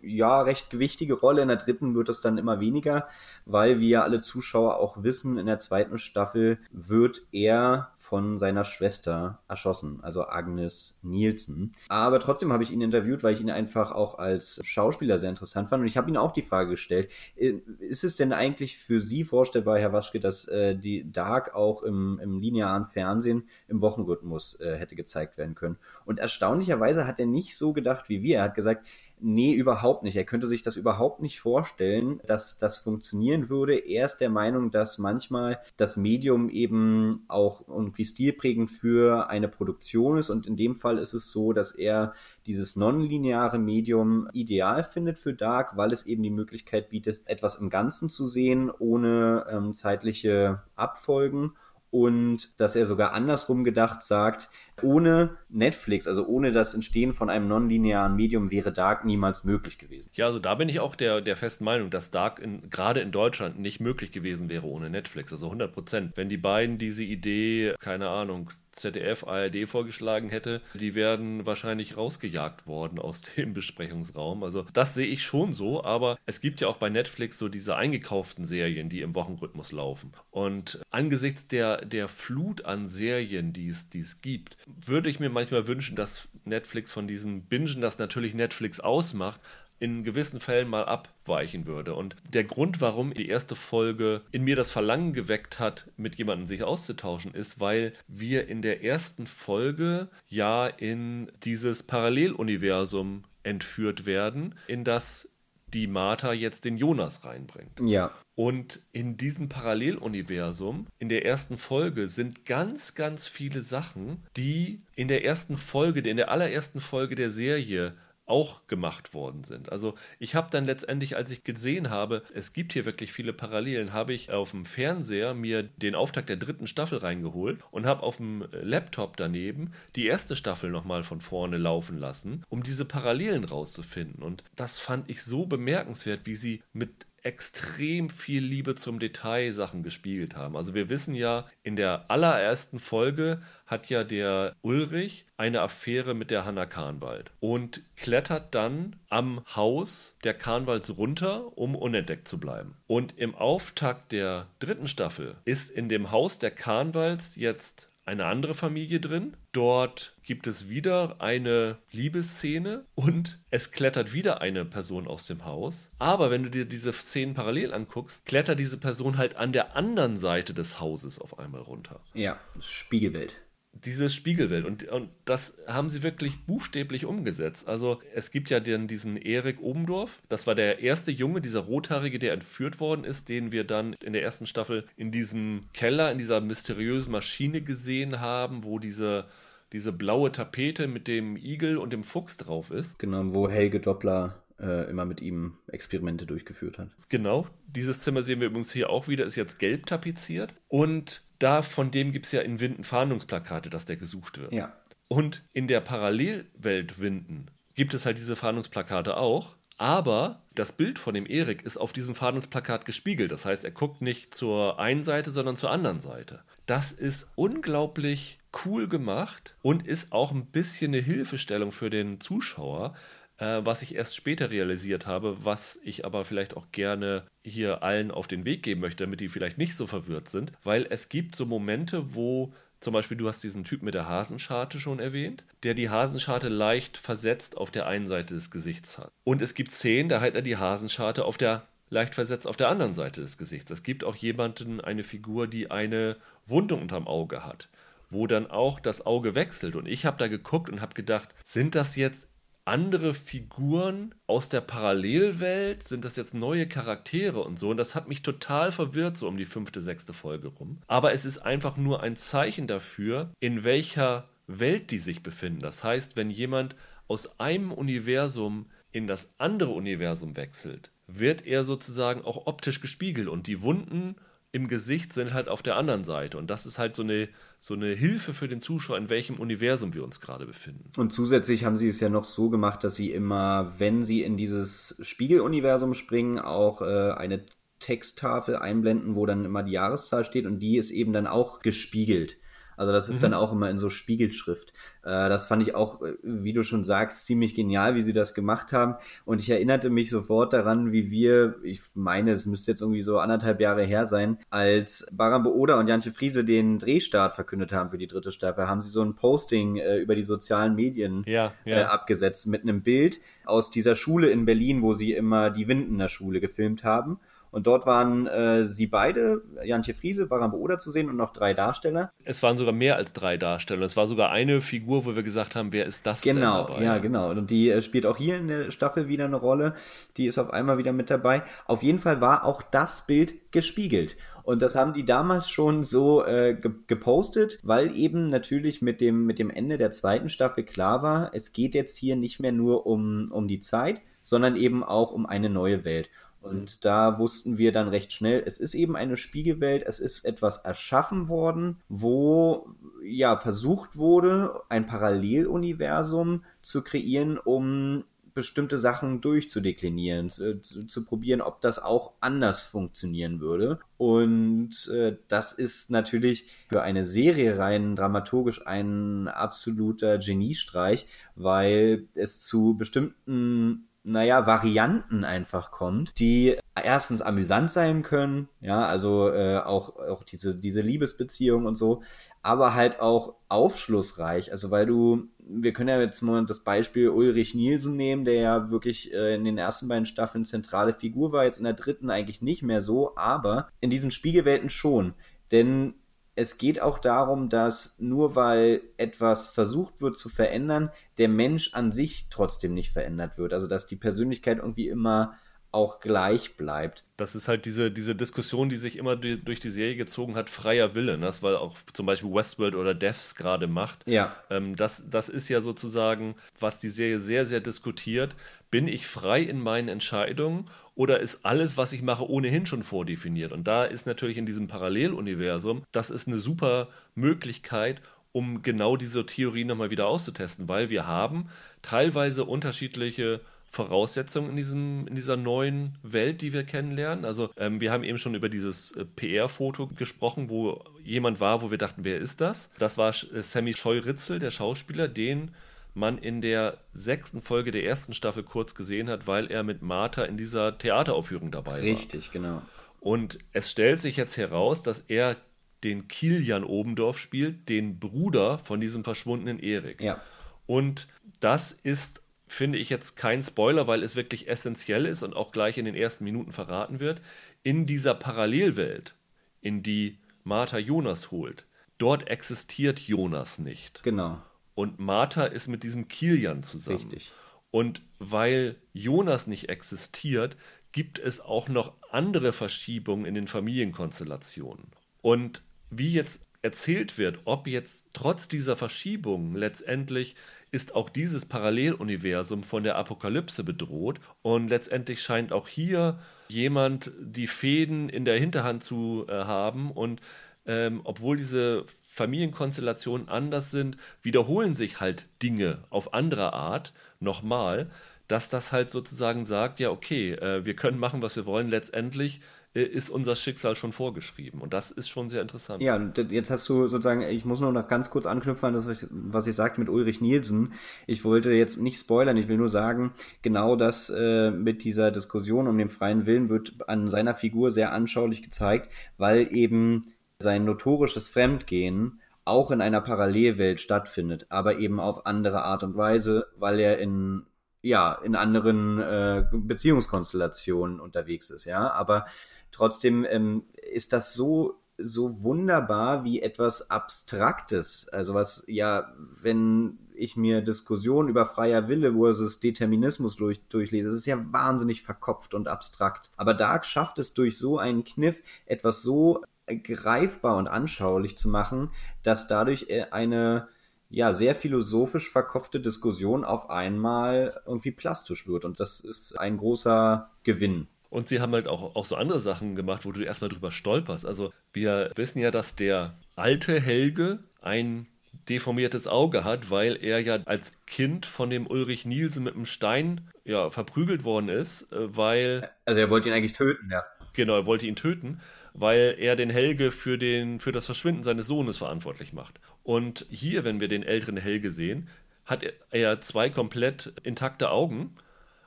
ja, recht gewichtige Rolle. In der dritten wird es dann immer weniger, weil wir alle Zuschauer auch wissen, in der zweiten Staffel wird er von seiner Schwester erschossen, also Agnes Nielsen. Aber trotzdem habe ich ihn interviewt, weil ich ihn einfach auch als Schauspieler sehr interessant fand. Und ich habe ihn auch die Frage gestellt, äh, ist es denn eigentlich für Sie vorstellbar, Herr Waschke, dass äh, die Dark auch im, im linearen Fernsehen im Wochenrhythmus äh, hätte gezeigt werden können? Und erstaunlicherweise hat er nicht so gedacht wie wir. Er hat gesagt, Nee, überhaupt nicht. Er könnte sich das überhaupt nicht vorstellen, dass das funktionieren würde. Er ist der Meinung, dass manchmal das Medium eben auch irgendwie stilprägend für eine Produktion ist. Und in dem Fall ist es so, dass er dieses nonlineare Medium ideal findet für Dark, weil es eben die Möglichkeit bietet, etwas im Ganzen zu sehen, ohne ähm, zeitliche Abfolgen und dass er sogar andersrum gedacht sagt, ohne Netflix, also ohne das Entstehen von einem nonlinearen Medium wäre Dark niemals möglich gewesen. Ja, also da bin ich auch der, der festen Meinung, dass Dark in, gerade in Deutschland nicht möglich gewesen wäre ohne Netflix. Also 100 Prozent. Wenn die beiden diese Idee, keine Ahnung, ZDF, ARD vorgeschlagen hätte, die werden wahrscheinlich rausgejagt worden aus dem Besprechungsraum. Also das sehe ich schon so, aber es gibt ja auch bei Netflix so diese eingekauften Serien, die im Wochenrhythmus laufen. Und angesichts der, der Flut an Serien, die es, die es gibt, würde ich mir manchmal wünschen, dass Netflix von diesem Bingen, das natürlich Netflix ausmacht, in gewissen Fällen mal abweichen würde. Und der Grund, warum die erste Folge in mir das Verlangen geweckt hat, mit jemandem sich auszutauschen, ist, weil wir in der ersten Folge ja in dieses Paralleluniversum entführt werden, in das die Martha jetzt den Jonas reinbringt. Ja. Und in diesem Paralleluniversum, in der ersten Folge, sind ganz, ganz viele Sachen, die in der ersten Folge, in der allerersten Folge der Serie auch gemacht worden sind. Also ich habe dann letztendlich, als ich gesehen habe, es gibt hier wirklich viele Parallelen, habe ich auf dem Fernseher mir den Auftakt der dritten Staffel reingeholt und habe auf dem Laptop daneben die erste Staffel nochmal von vorne laufen lassen, um diese Parallelen rauszufinden. Und das fand ich so bemerkenswert, wie sie mit extrem viel Liebe zum Detail Sachen gespielt haben. Also wir wissen ja, in der allerersten Folge hat ja der Ulrich eine Affäre mit der Hanna Kahnwald und klettert dann am Haus der Kahnwalds runter, um unentdeckt zu bleiben. Und im Auftakt der dritten Staffel ist in dem Haus der Kahnwalds jetzt eine andere Familie drin. Dort gibt es wieder eine Liebesszene und es klettert wieder eine Person aus dem Haus. Aber wenn du dir diese Szenen parallel anguckst, klettert diese Person halt an der anderen Seite des Hauses auf einmal runter. Ja, Spiegelbild diese Spiegelwelt. Und, und das haben sie wirklich buchstäblich umgesetzt. Also es gibt ja den, diesen Erik Obendorf. Das war der erste Junge, dieser Rothaarige, der entführt worden ist, den wir dann in der ersten Staffel in diesem Keller, in dieser mysteriösen Maschine gesehen haben, wo diese, diese blaue Tapete mit dem Igel und dem Fuchs drauf ist. Genau, wo Helge Doppler äh, immer mit ihm Experimente durchgeführt hat. Genau, dieses Zimmer sehen wir übrigens hier auch wieder, ist jetzt gelb tapeziert. Und da von dem gibt es ja in Winden Fahndungsplakate, dass der gesucht wird. Ja. Und in der Parallelwelt Winden gibt es halt diese Fahndungsplakate auch. Aber das Bild von dem Erik ist auf diesem Fahndungsplakat gespiegelt. Das heißt, er guckt nicht zur einen Seite, sondern zur anderen Seite. Das ist unglaublich cool gemacht und ist auch ein bisschen eine Hilfestellung für den Zuschauer, äh, was ich erst später realisiert habe, was ich aber vielleicht auch gerne hier allen auf den Weg geben möchte, damit die vielleicht nicht so verwirrt sind, weil es gibt so Momente, wo zum Beispiel, du hast diesen Typ mit der Hasenscharte schon erwähnt, der die Hasenscharte leicht versetzt auf der einen Seite des Gesichts hat. Und es gibt Szenen, da hat er die Hasenscharte auf der leicht versetzt auf der anderen Seite des Gesichts. Es gibt auch jemanden, eine Figur, die eine Wundung unterm Auge hat, wo dann auch das Auge wechselt. Und ich habe da geguckt und habe gedacht, sind das jetzt andere Figuren aus der Parallelwelt? Sind das jetzt neue Charaktere und so? Und das hat mich total verwirrt, so um die fünfte, sechste Folge rum. Aber es ist einfach nur ein Zeichen dafür, in welcher Welt die sich befinden. Das heißt, wenn jemand aus einem Universum in das andere Universum wechselt, wird er sozusagen auch optisch gespiegelt und die Wunden im Gesicht sind halt auf der anderen Seite. Und das ist halt so eine, so eine Hilfe für den Zuschauer, in welchem Universum wir uns gerade befinden. Und zusätzlich haben sie es ja noch so gemacht, dass sie immer, wenn sie in dieses Spiegeluniversum springen, auch äh, eine Texttafel einblenden, wo dann immer die Jahreszahl steht und die ist eben dann auch gespiegelt. Also das ist mhm. dann auch immer in so Spiegelschrift. Äh, das fand ich auch, äh, wie du schon sagst, ziemlich genial, wie sie das gemacht haben. Und ich erinnerte mich sofort daran, wie wir, ich meine, es müsste jetzt irgendwie so anderthalb Jahre her sein, als Baran Oda und Jantje Friese den Drehstart verkündet haben für die dritte Staffel, haben sie so ein Posting äh, über die sozialen Medien ja, ja. Äh, abgesetzt mit einem Bild aus dieser Schule in Berlin, wo sie immer die Windener Schule gefilmt haben. Und dort waren äh, sie beide, Jantje Friese, Baran Oda zu sehen und noch drei Darsteller. Es waren sogar mehr als drei Darsteller. Es war sogar eine Figur, wo wir gesagt haben, wer ist das genau, denn dabei? Ja, genau. Und die äh, spielt auch hier in der Staffel wieder eine Rolle. Die ist auf einmal wieder mit dabei. Auf jeden Fall war auch das Bild gespiegelt. Und das haben die damals schon so äh, ge gepostet, weil eben natürlich mit dem, mit dem Ende der zweiten Staffel klar war, es geht jetzt hier nicht mehr nur um, um die Zeit, sondern eben auch um eine neue Welt. Und da wussten wir dann recht schnell, es ist eben eine Spiegelwelt, es ist etwas erschaffen worden, wo ja versucht wurde, ein Paralleluniversum zu kreieren, um bestimmte Sachen durchzudeklinieren, zu, zu, zu, probieren, ob das auch anders funktionieren würde. Und äh, das ist natürlich für eine Serie rein dramaturgisch ein absoluter Geniestreich, weil es zu bestimmten naja, Varianten einfach kommt, die erstens amüsant sein können, ja, also äh, auch, auch diese, diese Liebesbeziehung und so, aber halt auch aufschlussreich, also weil du, wir können ja jetzt mal das Beispiel Ulrich Nielsen nehmen, der ja wirklich äh, in den ersten beiden Staffeln zentrale Figur war, jetzt in der dritten eigentlich nicht mehr so, aber in diesen Spiegelwelten schon, denn es geht auch darum, dass nur weil etwas versucht wird zu verändern, der Mensch an sich trotzdem nicht verändert wird. Also dass die Persönlichkeit irgendwie immer auch gleich bleibt. Das ist halt diese, diese Diskussion, die sich immer die, durch die Serie gezogen hat, freier Wille, ne? das weil auch zum Beispiel Westworld oder Devs gerade macht. Ja. Ähm, das, das ist ja sozusagen, was die Serie sehr, sehr diskutiert. Bin ich frei in meinen Entscheidungen oder ist alles, was ich mache, ohnehin schon vordefiniert? Und da ist natürlich in diesem Paralleluniversum, das ist eine super Möglichkeit, um genau diese Theorie nochmal wieder auszutesten, weil wir haben teilweise unterschiedliche Voraussetzungen in, diesem, in dieser neuen Welt, die wir kennenlernen. Also ähm, wir haben eben schon über dieses äh, PR-Foto gesprochen, wo jemand war, wo wir dachten, wer ist das? Das war äh, Sammy Scheu-Ritzel, der Schauspieler, den man in der sechsten Folge der ersten Staffel kurz gesehen hat, weil er mit Martha in dieser Theateraufführung dabei Richtig, war. Richtig, genau. Und es stellt sich jetzt heraus, dass er den Kilian Obendorf spielt, den Bruder von diesem verschwundenen Erik. Ja. Und das ist, finde ich jetzt kein Spoiler, weil es wirklich essentiell ist und auch gleich in den ersten Minuten verraten wird. In dieser Parallelwelt, in die Martha Jonas holt, dort existiert Jonas nicht. Genau. Und Martha ist mit diesem Kilian zusammen. Richtig. Und weil Jonas nicht existiert, gibt es auch noch andere Verschiebungen in den Familienkonstellationen. Und wie jetzt erzählt wird, ob jetzt trotz dieser Verschiebungen letztendlich ist auch dieses Paralleluniversum von der Apokalypse bedroht. Und letztendlich scheint auch hier jemand die Fäden in der Hinterhand zu äh, haben. Und ähm, obwohl diese Familienkonstellationen anders sind, wiederholen sich halt Dinge auf andere Art nochmal, dass das halt sozusagen sagt, ja, okay, äh, wir können machen, was wir wollen, letztendlich ist unser Schicksal schon vorgeschrieben. Und das ist schon sehr interessant. Ja, jetzt hast du sozusagen, ich muss nur noch ganz kurz anknüpfen an das, was ich, ich sagte mit Ulrich Nielsen. Ich wollte jetzt nicht spoilern, ich will nur sagen, genau das äh, mit dieser Diskussion um den freien Willen wird an seiner Figur sehr anschaulich gezeigt, weil eben sein notorisches Fremdgehen auch in einer Parallelwelt stattfindet, aber eben auf andere Art und Weise, weil er in ja in anderen äh, Beziehungskonstellationen unterwegs ist, ja. Aber trotzdem ähm, ist das so so wunderbar wie etwas Abstraktes, also was ja, wenn ich mir Diskussionen über freier Wille versus Determinismus durch, durchlese, es ist ja wahnsinnig verkopft und abstrakt. Aber Dark schafft es durch so einen Kniff, etwas so greifbar und anschaulich zu machen, dass dadurch äh, eine ja sehr philosophisch verkopfte Diskussion auf einmal irgendwie plastisch wird und das ist ein großer Gewinn. Und sie haben halt auch, auch so andere Sachen gemacht, wo du erstmal drüber stolperst. Also wir wissen ja, dass der alte Helge ein deformiertes Auge hat, weil er ja als Kind von dem Ulrich Nielsen mit einem Stein ja, verprügelt worden ist, äh, weil... Also er wollte ihn eigentlich töten, ja. Genau, er wollte ihn töten weil er den Helge für, den, für das Verschwinden seines Sohnes verantwortlich macht. Und hier, wenn wir den älteren Helge sehen, hat er zwei komplett intakte Augen,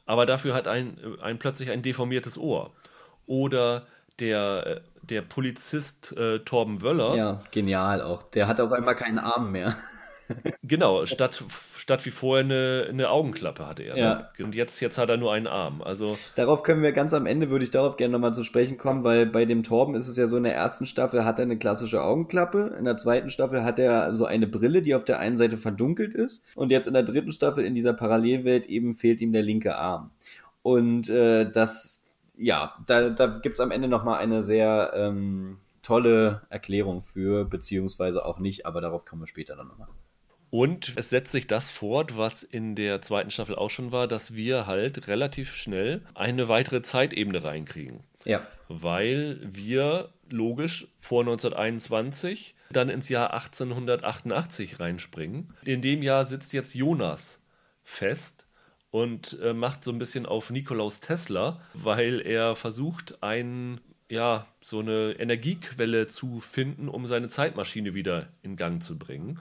aber dafür hat ein, ein plötzlich ein deformiertes Ohr. Oder der, der Polizist äh, Torben Wöller. Ja, genial auch. Der hat auf einmal keinen Arm mehr. Genau, statt, statt wie vorher eine, eine Augenklappe hatte er. Ne? Ja. Ne? Und jetzt, jetzt hat er nur einen Arm. Also darauf können wir ganz am Ende, würde ich darauf gerne nochmal zu sprechen kommen, weil bei dem Torben ist es ja so, in der ersten Staffel hat er eine klassische Augenklappe, in der zweiten Staffel hat er so eine Brille, die auf der einen Seite verdunkelt ist und jetzt in der dritten Staffel in dieser Parallelwelt eben fehlt ihm der linke Arm. Und äh, das, ja, da, da gibt es am Ende nochmal eine sehr ähm, tolle Erklärung für, beziehungsweise auch nicht, aber darauf kommen wir später dann nochmal. Und es setzt sich das fort, was in der zweiten Staffel auch schon war, dass wir halt relativ schnell eine weitere Zeitebene reinkriegen. Ja. Weil wir logisch vor 1921 dann ins Jahr 1888 reinspringen. In dem Jahr sitzt jetzt Jonas fest und äh, macht so ein bisschen auf Nikolaus Tesla, weil er versucht, einen ja, so eine Energiequelle zu finden, um seine Zeitmaschine wieder in Gang zu bringen.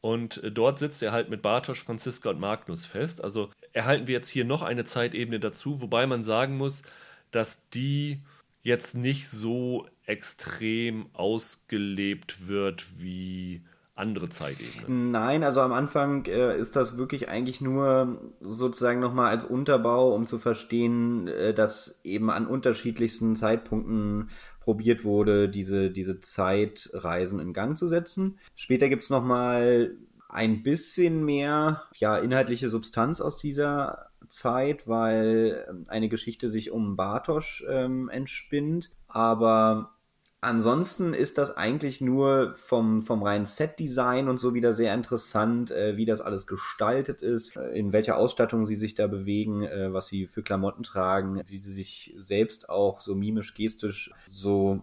Und äh, dort sitzt er halt mit Bartosch, Franziska und Magnus fest. Also erhalten wir jetzt hier noch eine Zeitebene dazu, wobei man sagen muss, dass die jetzt nicht so extrem ausgelebt wird wie andere Zeitebenen. Nein, also am Anfang äh, ist das wirklich eigentlich nur sozusagen nochmal als Unterbau, um zu verstehen, äh, dass eben an unterschiedlichsten Zeitpunkten probiert wurde, diese, diese Zeitreisen in Gang zu setzen. Später gibt es nochmal ein bisschen mehr ja, inhaltliche Substanz aus dieser Zeit, weil ähm, eine Geschichte sich um Bartosch ähm, entspinnt. Aber Ansonsten ist das eigentlich nur vom, vom reinen Set-Design und so wieder sehr interessant, äh, wie das alles gestaltet ist, äh, in welcher Ausstattung sie sich da bewegen, äh, was sie für Klamotten tragen, wie sie sich selbst auch so mimisch, gestisch so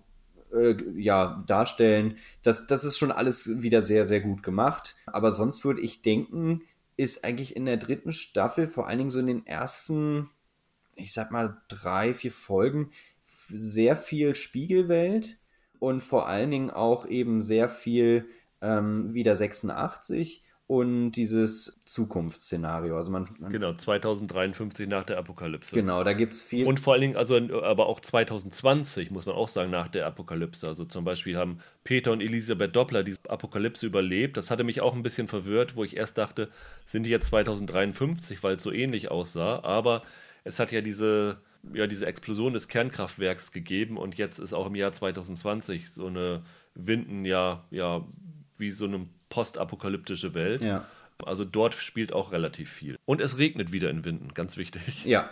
äh, ja, darstellen. Das, das ist schon alles wieder sehr, sehr gut gemacht. Aber sonst würde ich denken, ist eigentlich in der dritten Staffel, vor allen Dingen so in den ersten, ich sag mal, drei, vier Folgen, sehr viel Spiegelwelt und vor allen Dingen auch eben sehr viel ähm, wieder 86 und dieses Zukunftsszenario. Also man, man genau, 2053 nach der Apokalypse. Genau, da gibt es viel. Und vor allen Dingen, also aber auch 2020, muss man auch sagen, nach der Apokalypse. Also zum Beispiel haben Peter und Elisabeth Doppler diese Apokalypse überlebt. Das hatte mich auch ein bisschen verwirrt, wo ich erst dachte, sind die jetzt 2053, weil es so ähnlich aussah. Aber es hat ja diese, ja, diese Explosion des Kernkraftwerks gegeben und jetzt ist auch im Jahr 2020 so eine Winden ja, ja wie so eine postapokalyptische Welt. Ja. Also dort spielt auch relativ viel. Und es regnet wieder in Winden, ganz wichtig. Ja.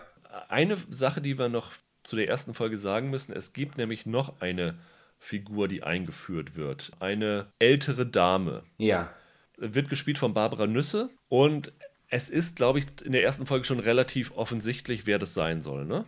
Eine Sache, die wir noch zu der ersten Folge sagen müssen, es gibt nämlich noch eine Figur, die eingeführt wird. Eine ältere Dame. Ja. Wird gespielt von Barbara Nüsse und es ist, glaube ich, in der ersten Folge schon relativ offensichtlich, wer das sein soll, ne?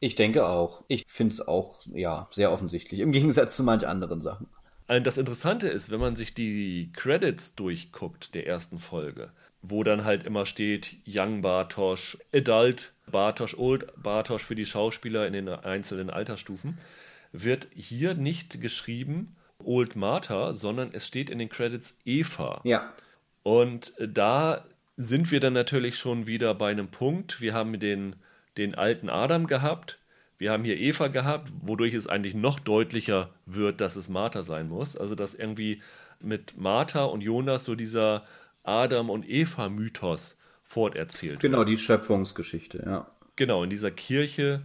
Ich denke auch. Ich finde es auch, ja, sehr offensichtlich, im Gegensatz zu manch anderen Sachen. Äh, das Interessante ist, wenn man sich die Credits durchguckt der ersten Folge, wo dann halt immer steht Young Bartosch, Adult Bartosch, Old Bartosch für die Schauspieler in den einzelnen Altersstufen, wird hier nicht geschrieben Old Martha, sondern es steht in den Credits Eva. Ja. Und da sind wir dann natürlich schon wieder bei einem Punkt. Wir haben den, den alten Adam gehabt, wir haben hier Eva gehabt, wodurch es eigentlich noch deutlicher wird, dass es Martha sein muss. Also dass irgendwie mit Martha und Jonas so dieser Adam und Eva Mythos forterzählt genau, wird. Genau, die Schöpfungsgeschichte, ja. Genau, in dieser Kirche,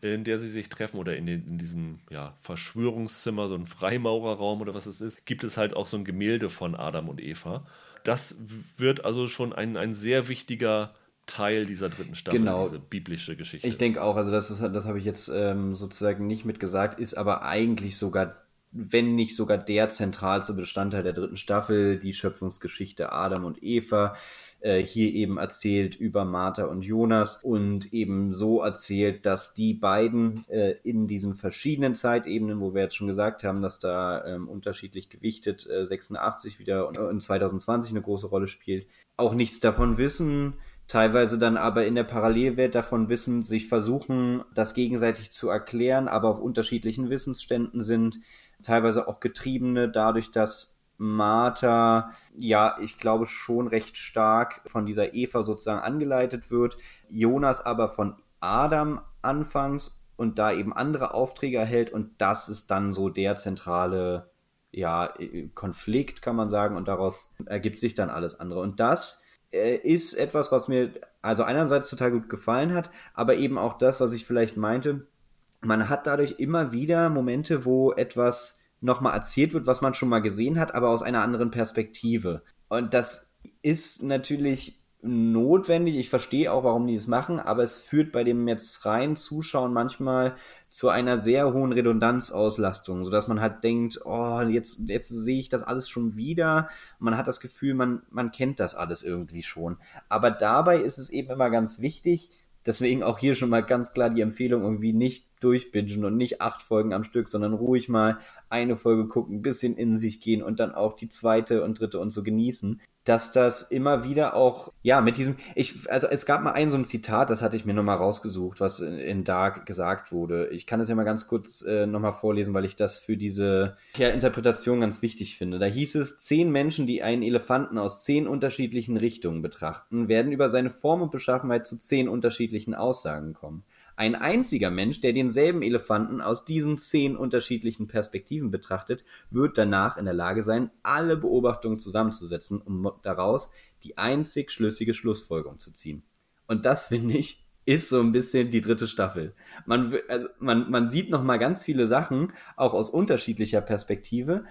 in der sie sich treffen oder in, den, in diesem ja, Verschwörungszimmer, so ein Freimaurerraum oder was es ist, gibt es halt auch so ein Gemälde von Adam und Eva. Das wird also schon ein, ein sehr wichtiger Teil dieser dritten Staffel, genau. diese biblische Geschichte. Ich denke auch, also das, ist, das habe ich jetzt ähm, sozusagen nicht mitgesagt, ist aber eigentlich sogar, wenn nicht sogar der zentralste Bestandteil der dritten Staffel, die Schöpfungsgeschichte Adam und Eva, äh, hier eben erzählt über Martha und Jonas und eben so erzählt, dass die beiden äh, in diesen verschiedenen Zeitebenen, wo wir jetzt schon gesagt haben, dass da ähm, unterschiedlich gewichtet äh, 86 wieder und, und 2020 eine große Rolle spielt, auch nichts davon wissen, teilweise dann aber in der Parallelwelt davon wissen, sich versuchen, das gegenseitig zu erklären, aber auf unterschiedlichen Wissensständen sind, teilweise auch Getriebene dadurch, dass Martha, ja, ich glaube schon recht stark von dieser Eva sozusagen angeleitet wird, Jonas aber von Adam anfangs und da eben andere Aufträge erhält und das ist dann so der zentrale, ja, Konflikt, kann man sagen, und daraus ergibt sich dann alles andere. Und das äh, ist etwas, was mir also einerseits total gut gefallen hat, aber eben auch das, was ich vielleicht meinte. Man hat dadurch immer wieder Momente, wo etwas nochmal erzählt wird, was man schon mal gesehen hat, aber aus einer anderen Perspektive. Und das ist natürlich notwendig. Ich verstehe auch, warum die es machen, aber es führt bei dem jetzt rein Zuschauen manchmal zu einer sehr hohen Redundanzauslastung, sodass man halt denkt, oh, jetzt, jetzt sehe ich das alles schon wieder. Man hat das Gefühl, man, man kennt das alles irgendwie schon. Aber dabei ist es eben immer ganz wichtig, deswegen auch hier schon mal ganz klar die Empfehlung, irgendwie nicht durchbingen und nicht acht Folgen am Stück, sondern ruhig mal eine Folge gucken, ein bisschen in sich gehen und dann auch die zweite und dritte und so genießen dass das immer wieder auch, ja, mit diesem, ich, also es gab mal ein so ein Zitat, das hatte ich mir nochmal rausgesucht, was in, in, Dark gesagt wurde. Ich kann es ja mal ganz kurz äh, nochmal vorlesen, weil ich das für diese ja, Interpretation ganz wichtig finde. Da hieß es, zehn Menschen, die einen Elefanten aus zehn unterschiedlichen Richtungen betrachten, werden über seine Form und Beschaffenheit zu zehn unterschiedlichen Aussagen kommen. Ein einziger Mensch, der denselben Elefanten aus diesen zehn unterschiedlichen Perspektiven betrachtet, wird danach in der Lage sein, alle Beobachtungen zusammenzusetzen, um daraus die einzig schlüssige Schlussfolgerung zu ziehen. Und das finde ich ist so ein bisschen die dritte Staffel. Man, also man, man sieht noch mal ganz viele Sachen, auch aus unterschiedlicher Perspektive,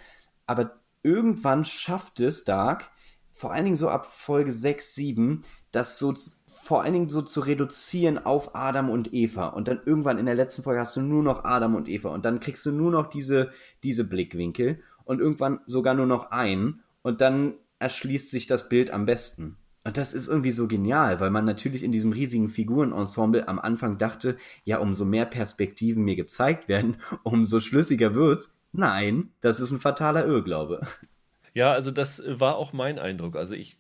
aber irgendwann schafft es Dark, vor allen Dingen so ab Folge 6, 7, das so vor allen Dingen so zu reduzieren auf Adam und Eva. Und dann irgendwann in der letzten Folge hast du nur noch Adam und Eva. Und dann kriegst du nur noch diese, diese Blickwinkel und irgendwann sogar nur noch einen. Und dann erschließt sich das Bild am besten. Und das ist irgendwie so genial, weil man natürlich in diesem riesigen Figurenensemble am Anfang dachte, ja, umso mehr Perspektiven mir gezeigt werden, umso schlüssiger wird's. Nein, das ist ein fataler Irrglaube. Ja, also das war auch mein Eindruck. Also ich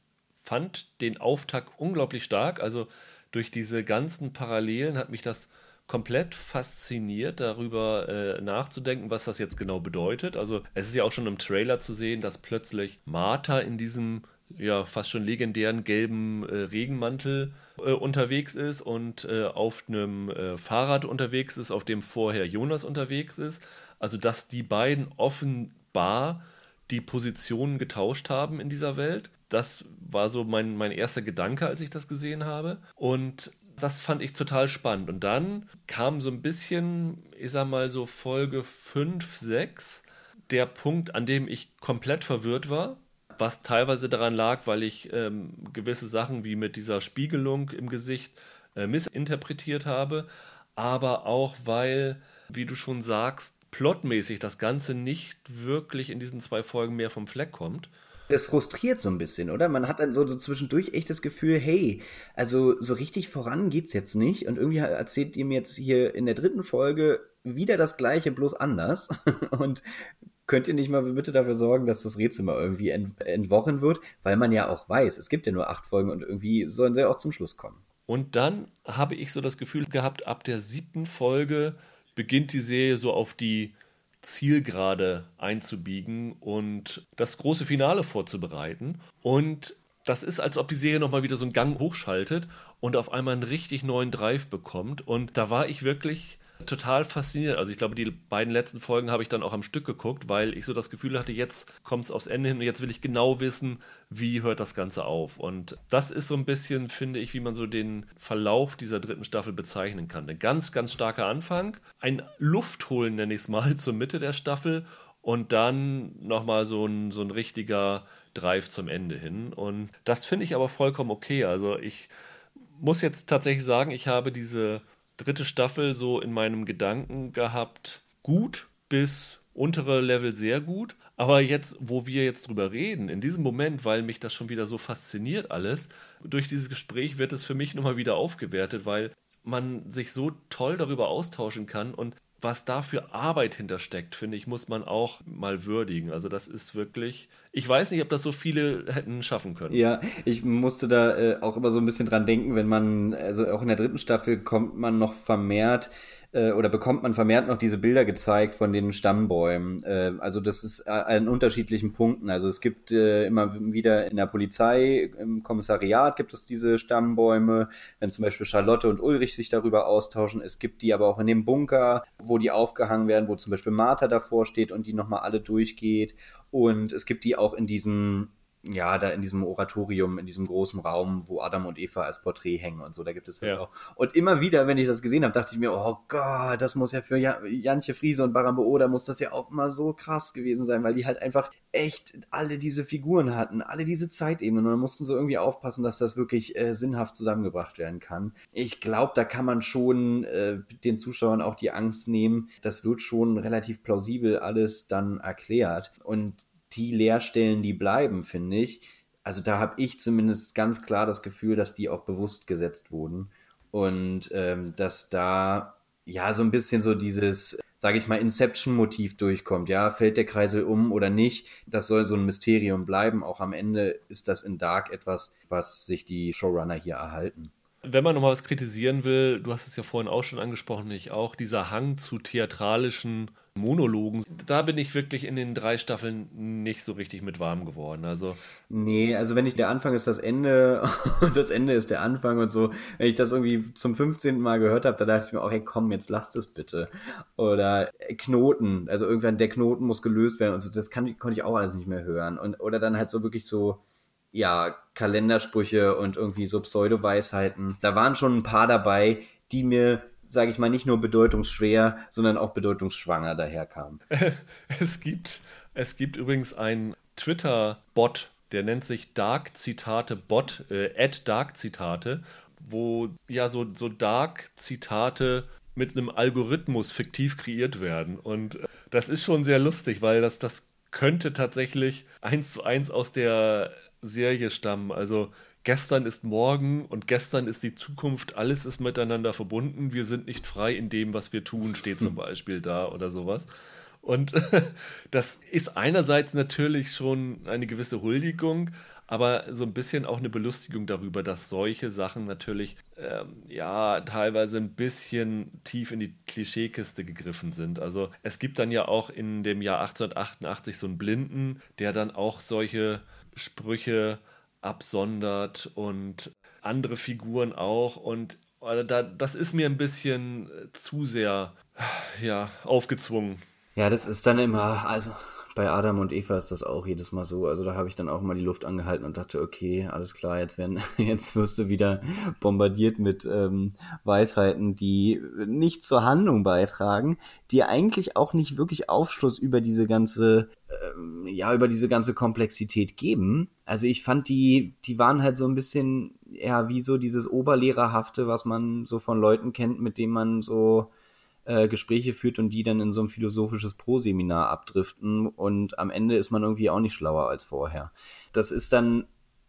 fand den Auftakt unglaublich stark. Also durch diese ganzen Parallelen hat mich das komplett fasziniert, darüber äh, nachzudenken, was das jetzt genau bedeutet. Also es ist ja auch schon im Trailer zu sehen, dass plötzlich Martha in diesem ja fast schon legendären gelben äh, Regenmantel äh, unterwegs ist und äh, auf einem äh, Fahrrad unterwegs ist, auf dem vorher Jonas unterwegs ist. Also dass die beiden offenbar die Positionen getauscht haben in dieser Welt. Das war so mein, mein erster Gedanke, als ich das gesehen habe. Und das fand ich total spannend. Und dann kam so ein bisschen, ich sag mal so Folge 5, 6, der Punkt, an dem ich komplett verwirrt war. Was teilweise daran lag, weil ich ähm, gewisse Sachen wie mit dieser Spiegelung im Gesicht äh, missinterpretiert habe, aber auch weil, wie du schon sagst, plotmäßig das Ganze nicht wirklich in diesen zwei Folgen mehr vom Fleck kommt. Das frustriert so ein bisschen, oder? Man hat dann so, so zwischendurch echt das Gefühl, hey, also so richtig voran geht's jetzt nicht. Und irgendwie erzählt ihr mir jetzt hier in der dritten Folge wieder das Gleiche, bloß anders. Und könnt ihr nicht mal bitte dafür sorgen, dass das Rätsel mal irgendwie ent entworren wird? Weil man ja auch weiß, es gibt ja nur acht Folgen und irgendwie sollen sie auch zum Schluss kommen. Und dann habe ich so das Gefühl gehabt, ab der siebten Folge beginnt die Serie so auf die Zielgerade einzubiegen und das große Finale vorzubereiten. Und das ist, als ob die Serie nochmal wieder so einen Gang hochschaltet und auf einmal einen richtig neuen Drive bekommt. Und da war ich wirklich total fasziniert. Also ich glaube, die beiden letzten Folgen habe ich dann auch am Stück geguckt, weil ich so das Gefühl hatte, jetzt kommt es aufs Ende hin und jetzt will ich genau wissen, wie hört das Ganze auf. Und das ist so ein bisschen, finde ich, wie man so den Verlauf dieser dritten Staffel bezeichnen kann. Ein ganz, ganz starker Anfang, ein Luftholen, nenne ich es mal, zur Mitte der Staffel und dann nochmal so ein, so ein richtiger Drive zum Ende hin. Und das finde ich aber vollkommen okay. Also ich muss jetzt tatsächlich sagen, ich habe diese dritte Staffel so in meinem Gedanken gehabt, gut bis untere Level sehr gut. Aber jetzt, wo wir jetzt drüber reden, in diesem Moment, weil mich das schon wieder so fasziniert alles, durch dieses Gespräch wird es für mich nochmal wieder aufgewertet, weil man sich so toll darüber austauschen kann und was da für Arbeit hintersteckt, finde ich, muss man auch mal würdigen. Also das ist wirklich, ich weiß nicht, ob das so viele hätten schaffen können. Ja, ich musste da äh, auch immer so ein bisschen dran denken, wenn man, also auch in der dritten Staffel kommt man noch vermehrt äh, oder bekommt man vermehrt noch diese Bilder gezeigt von den Stammbäumen. Äh, also das ist äh, an unterschiedlichen Punkten. Also es gibt äh, immer wieder in der Polizei, im Kommissariat gibt es diese Stammbäume, wenn zum Beispiel Charlotte und Ulrich sich darüber austauschen. Es gibt die aber auch in dem Bunker, wo die aufgehangen werden, wo zum Beispiel Martha davor steht und die nochmal alle durchgeht. Und es gibt die auch in diesem ja, da in diesem Oratorium, in diesem großen Raum, wo Adam und Eva als Porträt hängen und so, da gibt es ja. auch. Und immer wieder, wenn ich das gesehen habe, dachte ich mir, oh Gott, das muss ja für Jantje Friese und Barambo Oda muss das ja auch mal so krass gewesen sein, weil die halt einfach echt alle diese Figuren hatten, alle diese Zeitebenen und dann mussten so irgendwie aufpassen, dass das wirklich äh, sinnhaft zusammengebracht werden kann. Ich glaube, da kann man schon äh, den Zuschauern auch die Angst nehmen. Das wird schon relativ plausibel alles dann erklärt und die Leerstellen, die bleiben, finde ich. Also da habe ich zumindest ganz klar das Gefühl, dass die auch bewusst gesetzt wurden und ähm, dass da ja so ein bisschen so dieses, sage ich mal, Inception-Motiv durchkommt. Ja, fällt der Kreisel um oder nicht? Das soll so ein Mysterium bleiben. Auch am Ende ist das in Dark etwas, was sich die Showrunner hier erhalten. Wenn man nochmal was kritisieren will, du hast es ja vorhin auch schon angesprochen, ich auch, dieser Hang zu theatralischen Monologen. Da bin ich wirklich in den drei Staffeln nicht so richtig mit warm geworden. Also nee, also wenn ich der Anfang ist das Ende und das Ende ist der Anfang und so, wenn ich das irgendwie zum 15. Mal gehört habe, da dachte ich mir auch, hey komm, jetzt lasst es bitte. Oder Knoten, also irgendwann der Knoten muss gelöst werden und so, das kann, konnte ich auch alles nicht mehr hören. Und, oder dann halt so wirklich so, ja, Kalendersprüche und irgendwie so Pseudo-Weisheiten. Da waren schon ein paar dabei, die mir sage ich mal, nicht nur bedeutungsschwer, sondern auch bedeutungsschwanger daherkam. es gibt, es gibt übrigens einen Twitter-Bot, der nennt sich Dark Zitate Bot, äh, Dark Zitate, wo ja so, so Dark Zitate mit einem Algorithmus fiktiv kreiert werden. Und äh, das ist schon sehr lustig, weil das, das könnte tatsächlich eins zu eins aus der Serie stammen. Also gestern ist morgen und gestern ist die Zukunft, alles ist miteinander verbunden, wir sind nicht frei in dem, was wir tun, steht zum Beispiel da oder sowas. Und das ist einerseits natürlich schon eine gewisse Huldigung, aber so ein bisschen auch eine Belustigung darüber, dass solche Sachen natürlich ähm, ja teilweise ein bisschen tief in die Klischeekiste gegriffen sind. Also es gibt dann ja auch in dem Jahr 1888 so einen Blinden, der dann auch solche Sprüche absondert und andere Figuren auch. Und äh, da, das ist mir ein bisschen zu sehr ja, aufgezwungen. Ja, das ist dann immer, also bei Adam und Eva ist das auch jedes Mal so. Also da habe ich dann auch mal die Luft angehalten und dachte, okay, alles klar, jetzt werden, jetzt wirst du wieder bombardiert mit ähm, Weisheiten, die nicht zur Handlung beitragen, die eigentlich auch nicht wirklich Aufschluss über diese ganze, ähm, ja, über diese ganze Komplexität geben. Also ich fand die, die waren halt so ein bisschen, ja, wie so dieses Oberlehrerhafte, was man so von Leuten kennt, mit dem man so äh, Gespräche führt und die dann in so ein philosophisches Proseminar abdriften und am Ende ist man irgendwie auch nicht schlauer als vorher. Das ist dann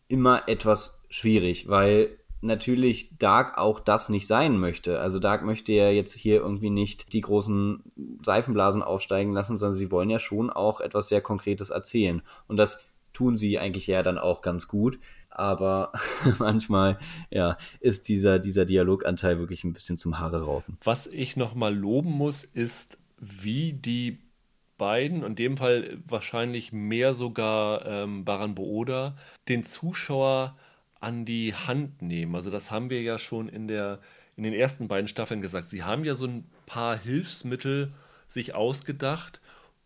immer etwas schwierig, weil natürlich Dark auch das nicht sein möchte. Also Dark möchte ja jetzt hier irgendwie nicht die großen Seifenblasen aufsteigen lassen, sondern sie wollen ja schon auch etwas sehr Konkretes erzählen. Und das tun sie eigentlich ja dann auch ganz gut aber manchmal ja, ist dieser, dieser Dialoganteil wirklich ein bisschen zum Haare raufen. Was ich nochmal loben muss, ist, wie die beiden, in dem Fall wahrscheinlich mehr sogar ähm, Baran Booda, den Zuschauer an die Hand nehmen. Also das haben wir ja schon in, der, in den ersten beiden Staffeln gesagt. Sie haben ja so ein paar Hilfsmittel sich ausgedacht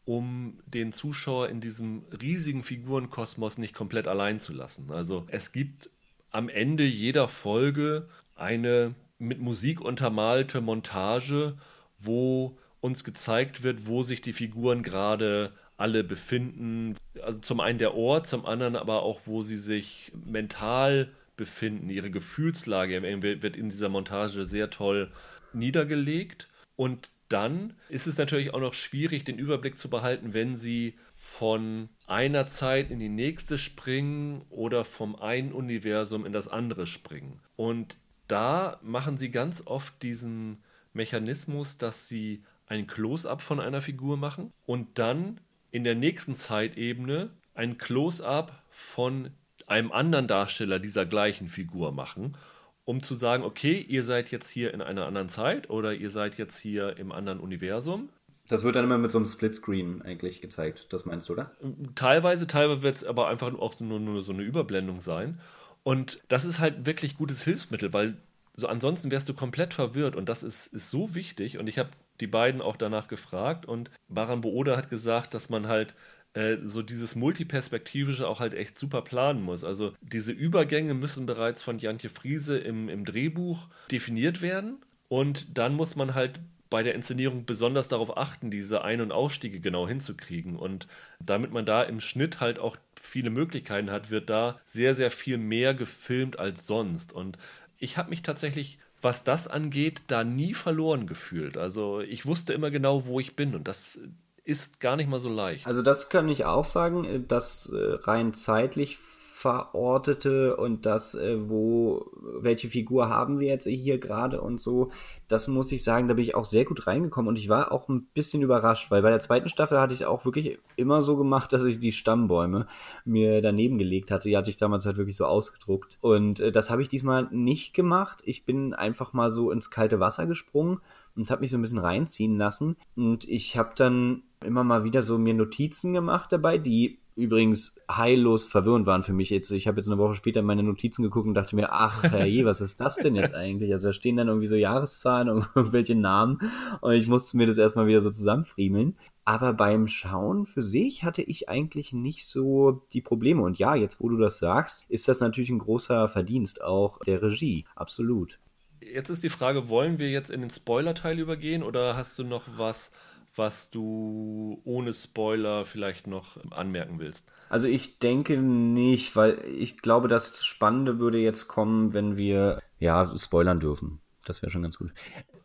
um den Zuschauer in diesem riesigen Figurenkosmos nicht komplett allein zu lassen. Also es gibt am Ende jeder Folge eine mit Musik untermalte Montage, wo uns gezeigt wird, wo sich die Figuren gerade alle befinden. Also zum einen der Ort, zum anderen aber auch, wo sie sich mental befinden. Ihre Gefühlslage wird in dieser Montage sehr toll niedergelegt. Und dann ist es natürlich auch noch schwierig, den Überblick zu behalten, wenn sie von einer Zeit in die nächste springen oder vom einen Universum in das andere springen. Und da machen sie ganz oft diesen Mechanismus, dass sie ein Close-up von einer Figur machen und dann in der nächsten Zeitebene ein Close-up von einem anderen Darsteller dieser gleichen Figur machen um zu sagen, okay, ihr seid jetzt hier in einer anderen Zeit oder ihr seid jetzt hier im anderen Universum. Das wird dann immer mit so einem Splitscreen eigentlich gezeigt, das meinst du, oder? Teilweise, teilweise wird es aber einfach auch nur, nur so eine Überblendung sein. Und das ist halt wirklich gutes Hilfsmittel, weil so ansonsten wärst du komplett verwirrt und das ist, ist so wichtig. Und ich habe die beiden auch danach gefragt und Baran Booda hat gesagt, dass man halt äh, so dieses Multiperspektivische auch halt echt super planen muss. Also diese Übergänge müssen bereits von Jantje Friese im, im Drehbuch definiert werden und dann muss man halt bei der Inszenierung besonders darauf achten, diese Ein- und Ausstiege genau hinzukriegen. Und damit man da im Schnitt halt auch viele Möglichkeiten hat, wird da sehr, sehr viel mehr gefilmt als sonst. Und ich habe mich tatsächlich, was das angeht, da nie verloren gefühlt. Also ich wusste immer genau, wo ich bin. Und das ist gar nicht mal so leicht. Also das kann ich auch sagen, das äh, rein zeitlich verortete und das, äh, wo, welche Figur haben wir jetzt hier gerade und so, das muss ich sagen, da bin ich auch sehr gut reingekommen und ich war auch ein bisschen überrascht, weil bei der zweiten Staffel hatte ich es auch wirklich immer so gemacht, dass ich die Stammbäume mir daneben gelegt hatte. Die hatte ich damals halt wirklich so ausgedruckt und äh, das habe ich diesmal nicht gemacht. Ich bin einfach mal so ins kalte Wasser gesprungen und habe mich so ein bisschen reinziehen lassen und ich habe dann immer mal wieder so mir Notizen gemacht dabei, die übrigens heillos verwirrend waren für mich. Jetzt, ich habe jetzt eine Woche später meine Notizen geguckt und dachte mir, ach herrje, was ist das denn jetzt eigentlich? Also da stehen dann irgendwie so Jahreszahlen und irgendwelche Namen und ich musste mir das erstmal wieder so zusammenfriemeln. Aber beim Schauen für sich hatte ich eigentlich nicht so die Probleme. Und ja, jetzt wo du das sagst, ist das natürlich ein großer Verdienst auch der Regie. Absolut. Jetzt ist die Frage, wollen wir jetzt in den Spoiler-Teil übergehen oder hast du noch was, was du ohne Spoiler vielleicht noch anmerken willst? Also ich denke nicht, weil ich glaube, das Spannende würde jetzt kommen, wenn wir ja spoilern dürfen. Das wäre schon ganz gut.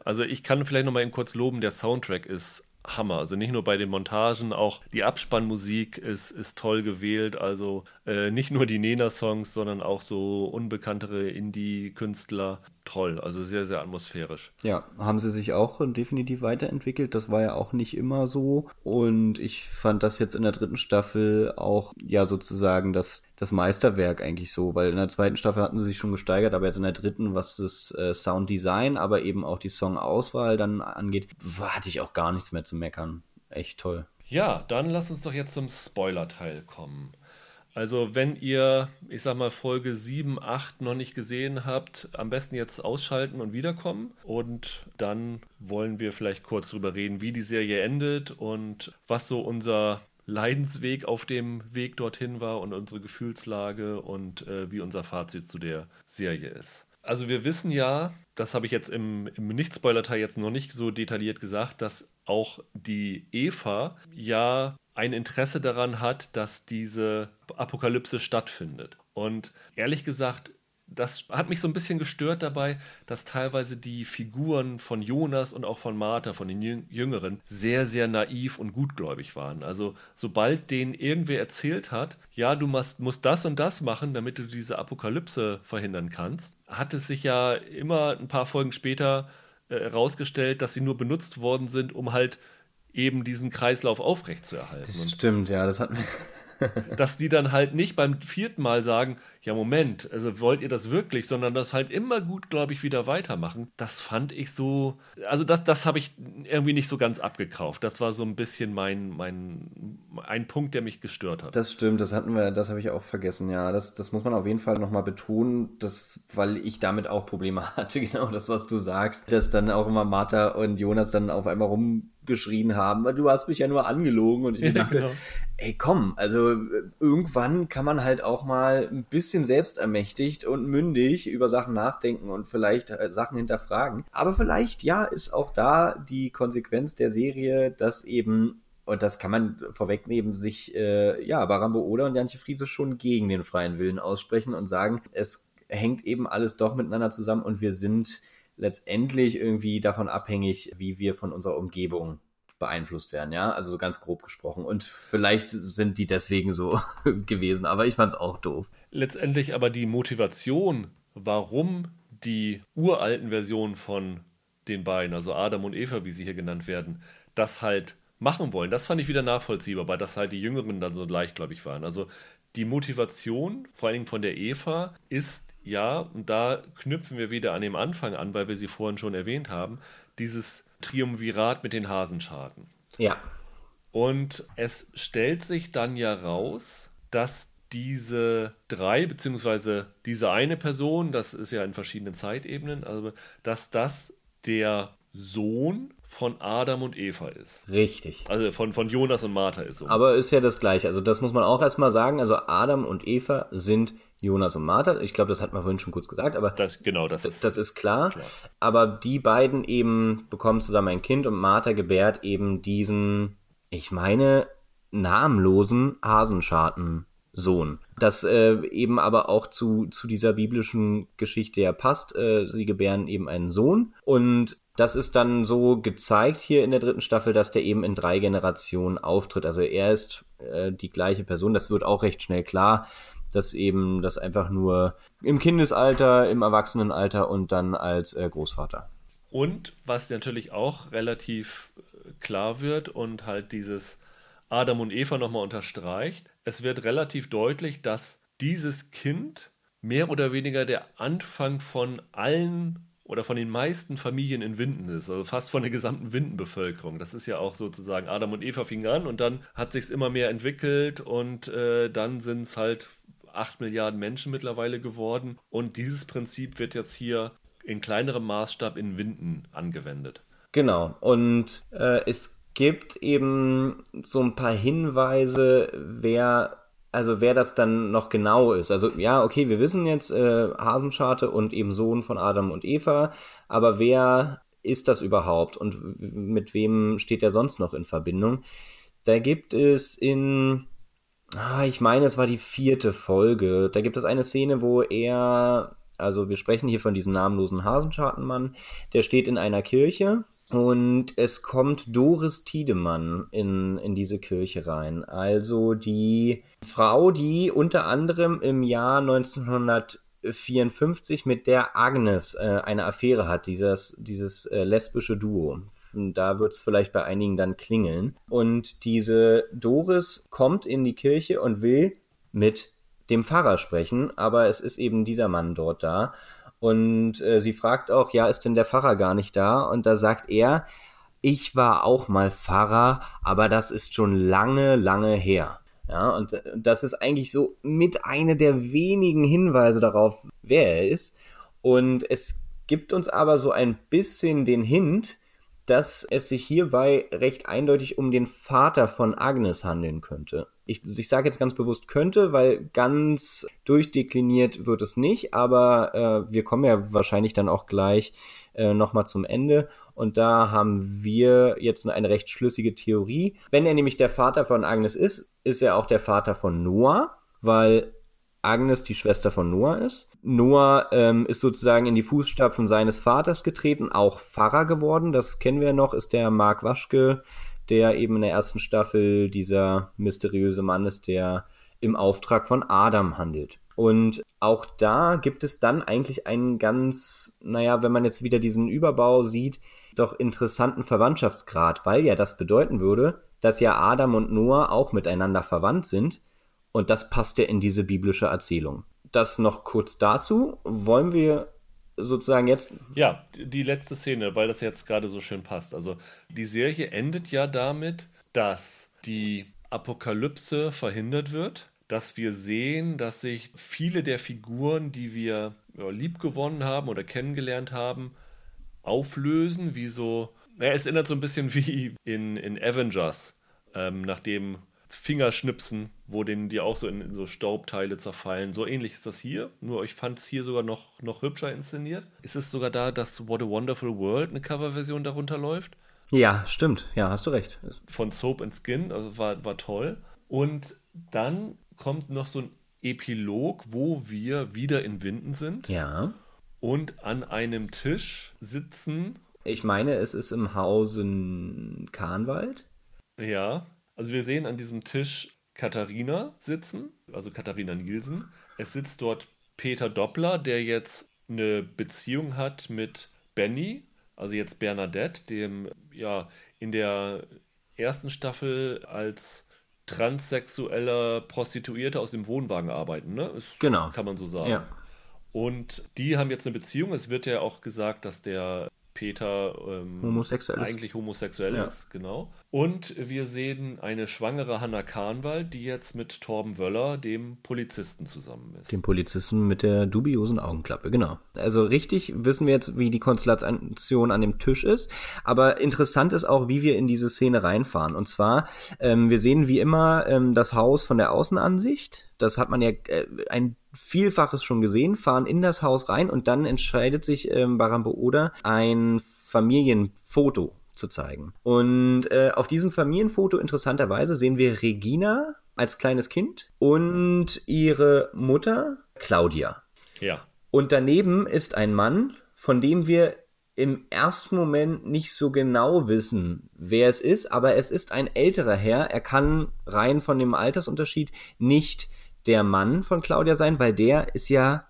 Also ich kann vielleicht noch mal eben kurz loben, der Soundtrack ist Hammer. Also nicht nur bei den Montagen, auch die Abspannmusik ist, ist toll gewählt. Also äh, nicht nur die Nena-Songs, sondern auch so unbekanntere Indie-Künstler toll, also sehr, sehr atmosphärisch. Ja, haben sie sich auch definitiv weiterentwickelt. Das war ja auch nicht immer so. Und ich fand das jetzt in der dritten Staffel auch ja sozusagen das, das Meisterwerk eigentlich so, weil in der zweiten Staffel hatten sie sich schon gesteigert, aber jetzt in der dritten, was das äh, Sounddesign, aber eben auch die Songauswahl dann angeht, hatte ich auch gar nichts mehr zu meckern. Echt toll. Ja, dann lass uns doch jetzt zum Spoiler-Teil kommen. Also wenn ihr, ich sag mal, Folge 7, 8 noch nicht gesehen habt, am besten jetzt ausschalten und wiederkommen. Und dann wollen wir vielleicht kurz drüber reden, wie die Serie endet und was so unser Leidensweg auf dem Weg dorthin war und unsere Gefühlslage und äh, wie unser Fazit zu der Serie ist. Also wir wissen ja, das habe ich jetzt im, im Nicht-Spoiler-Teil jetzt noch nicht so detailliert gesagt, dass auch die Eva ja ein Interesse daran hat, dass diese Apokalypse stattfindet. Und ehrlich gesagt, das hat mich so ein bisschen gestört dabei, dass teilweise die Figuren von Jonas und auch von Martha, von den Jüngeren, sehr, sehr naiv und gutgläubig waren. Also sobald denen irgendwer erzählt hat, ja, du musst, musst das und das machen, damit du diese Apokalypse verhindern kannst, hat es sich ja immer ein paar Folgen später herausgestellt, äh, dass sie nur benutzt worden sind, um halt eben diesen Kreislauf aufrechtzuerhalten. Das und stimmt, ja, das hat mir. dass die dann halt nicht beim vierten Mal sagen, ja Moment, also wollt ihr das wirklich, sondern das halt immer gut, glaube ich, wieder weitermachen. Das fand ich so, also das, das habe ich irgendwie nicht so ganz abgekauft. Das war so ein bisschen mein, mein, ein Punkt, der mich gestört hat. Das stimmt, das hatten wir, das habe ich auch vergessen, ja. Das, das muss man auf jeden Fall nochmal betonen, dass, weil ich damit auch Probleme hatte, genau das, was du sagst, dass dann auch immer Martha und Jonas dann auf einmal rum geschrien haben, weil du hast mich ja nur angelogen und ich ja, dachte, genau. ey komm, also irgendwann kann man halt auch mal ein bisschen selbstermächtigt und mündig über Sachen nachdenken und vielleicht äh, Sachen hinterfragen. Aber vielleicht, ja, ist auch da die Konsequenz der Serie, dass eben und das kann man vorwegnehmen, sich äh, ja Barambo Oda und Jantje Friese schon gegen den freien Willen aussprechen und sagen, es hängt eben alles doch miteinander zusammen und wir sind letztendlich irgendwie davon abhängig, wie wir von unserer Umgebung beeinflusst werden, ja, also so ganz grob gesprochen. Und vielleicht sind die deswegen so gewesen, aber ich fand es auch doof. Letztendlich aber die Motivation, warum die uralten Versionen von den beiden, also Adam und Eva, wie sie hier genannt werden, das halt machen wollen, das fand ich wieder nachvollziehbar, weil das halt die Jüngeren dann so leichtgläubig waren. Also die Motivation, vor allen Dingen von der Eva, ist ja, und da knüpfen wir wieder an dem Anfang an, weil wir sie vorhin schon erwähnt haben, dieses Triumvirat mit den Hasenscharten. Ja. Und es stellt sich dann ja raus, dass diese drei, beziehungsweise diese eine Person, das ist ja in verschiedenen Zeitebenen, also dass das der Sohn von Adam und Eva ist. Richtig. Also von, von Jonas und Martha ist so. Aber ist ja das gleiche. Also das muss man auch erstmal sagen. Also Adam und Eva sind Jonas und Martha. Ich glaube, das hat man vorhin schon kurz gesagt, aber das, genau, das, ist, das ist klar. klar. Aber die beiden eben bekommen zusammen ein Kind und Martha gebärt eben diesen, ich meine, namenlosen Hasenscharten-Sohn. Das äh, eben aber auch zu, zu dieser biblischen Geschichte ja passt. Äh, sie gebären eben einen Sohn und das ist dann so gezeigt hier in der dritten Staffel, dass der eben in drei Generationen auftritt. Also er ist äh, die gleiche Person. Das wird auch recht schnell klar dass eben das einfach nur im Kindesalter, im Erwachsenenalter und dann als äh, Großvater. Und was natürlich auch relativ äh, klar wird und halt dieses Adam und Eva nochmal unterstreicht, es wird relativ deutlich, dass dieses Kind mehr oder weniger der Anfang von allen oder von den meisten Familien in Winden ist, also fast von der gesamten Windenbevölkerung. Das ist ja auch sozusagen Adam und Eva fingen an und dann hat sich immer mehr entwickelt und äh, dann sind es halt 8 Milliarden Menschen mittlerweile geworden. Und dieses Prinzip wird jetzt hier in kleinerem Maßstab in Winden angewendet. Genau. Und äh, es gibt eben so ein paar Hinweise, wer also wer das dann noch genau ist. Also ja, okay, wir wissen jetzt äh, Hasenscharte und eben Sohn von Adam und Eva, aber wer ist das überhaupt und mit wem steht er sonst noch in Verbindung? Da gibt es in Ah, ich meine, es war die vierte Folge. Da gibt es eine Szene, wo er, also wir sprechen hier von diesem namenlosen Hasenschartenmann, der steht in einer Kirche und es kommt Doris Tiedemann in, in diese Kirche rein. Also die Frau, die unter anderem im Jahr 1954 mit der Agnes äh, eine Affäre hat, dieses, dieses äh, lesbische Duo da wird es vielleicht bei einigen dann klingeln. Und diese Doris kommt in die Kirche und will mit dem Pfarrer sprechen, aber es ist eben dieser Mann dort da. Und äh, sie fragt auch, ja, ist denn der Pfarrer gar nicht da? Und da sagt er, ich war auch mal Pfarrer, aber das ist schon lange, lange her. Ja, und das ist eigentlich so mit einer der wenigen Hinweise darauf, wer er ist. Und es gibt uns aber so ein bisschen den Hint, dass es sich hierbei recht eindeutig um den Vater von Agnes handeln könnte. Ich, ich sage jetzt ganz bewusst könnte, weil ganz durchdekliniert wird es nicht, aber äh, wir kommen ja wahrscheinlich dann auch gleich äh, nochmal zum Ende. Und da haben wir jetzt eine recht schlüssige Theorie. Wenn er nämlich der Vater von Agnes ist, ist er auch der Vater von Noah, weil Agnes die Schwester von Noah ist. Noah ähm, ist sozusagen in die Fußstapfen seines Vaters getreten, auch Pfarrer geworden. Das kennen wir noch, ist der Mark Waschke, der eben in der ersten Staffel dieser mysteriöse Mann ist, der im Auftrag von Adam handelt. Und auch da gibt es dann eigentlich einen ganz, naja, wenn man jetzt wieder diesen Überbau sieht, doch interessanten Verwandtschaftsgrad, weil ja das bedeuten würde, dass ja Adam und Noah auch miteinander verwandt sind. Und das passt ja in diese biblische Erzählung. Das noch kurz dazu. Wollen wir sozusagen jetzt. Ja, die letzte Szene, weil das jetzt gerade so schön passt. Also die Serie endet ja damit, dass die Apokalypse verhindert wird, dass wir sehen, dass sich viele der Figuren, die wir ja, liebgewonnen haben oder kennengelernt haben, auflösen, wie so. Naja, es erinnert so ein bisschen wie in, in Avengers, ähm, nachdem Fingerschnipsen, wo denen die auch so in, in, so Staubteile zerfallen. So ähnlich ist das hier, nur ich fand es hier sogar noch, noch hübscher inszeniert. Ist es sogar da, dass What a Wonderful World eine Coverversion darunter läuft? Ja, stimmt. Ja, hast du recht. Von Soap and Skin, also war, war toll. Und dann kommt noch so ein Epilog, wo wir wieder in Winden sind. Ja. Und an einem Tisch sitzen. Ich meine, es ist im Hause Kahnwald. Ja, also wir sehen an diesem Tisch Katharina sitzen, also Katharina Nielsen. Es sitzt dort Peter Doppler, der jetzt eine Beziehung hat mit Benny, also jetzt Bernadette, dem ja in der ersten Staffel als transsexueller Prostituierte aus dem Wohnwagen arbeiten, ne? Ist, genau. Kann man so sagen. Ja. Und die haben jetzt eine Beziehung. Es wird ja auch gesagt, dass der Peter ähm, homosexuell eigentlich homosexuell ja. ist, genau. Und wir sehen eine schwangere Hannah Kahnwald, die jetzt mit Torben Wöller, dem Polizisten, zusammen ist. Dem Polizisten mit der dubiosen Augenklappe, genau. Also richtig wissen wir jetzt, wie die Konstellation an dem Tisch ist. Aber interessant ist auch, wie wir in diese Szene reinfahren. Und zwar, ähm, wir sehen wie immer ähm, das Haus von der Außenansicht. Das hat man ja äh, ein Vielfaches schon gesehen, fahren in das Haus rein und dann entscheidet sich ähm, Barambo Oda ein Familienfoto zu zeigen. Und äh, auf diesem Familienfoto interessanterweise sehen wir Regina als kleines Kind und ihre Mutter Claudia. Ja. Und daneben ist ein Mann, von dem wir im ersten Moment nicht so genau wissen, wer es ist, aber es ist ein älterer Herr. Er kann rein von dem Altersunterschied nicht der Mann von Claudia sein, weil der ist ja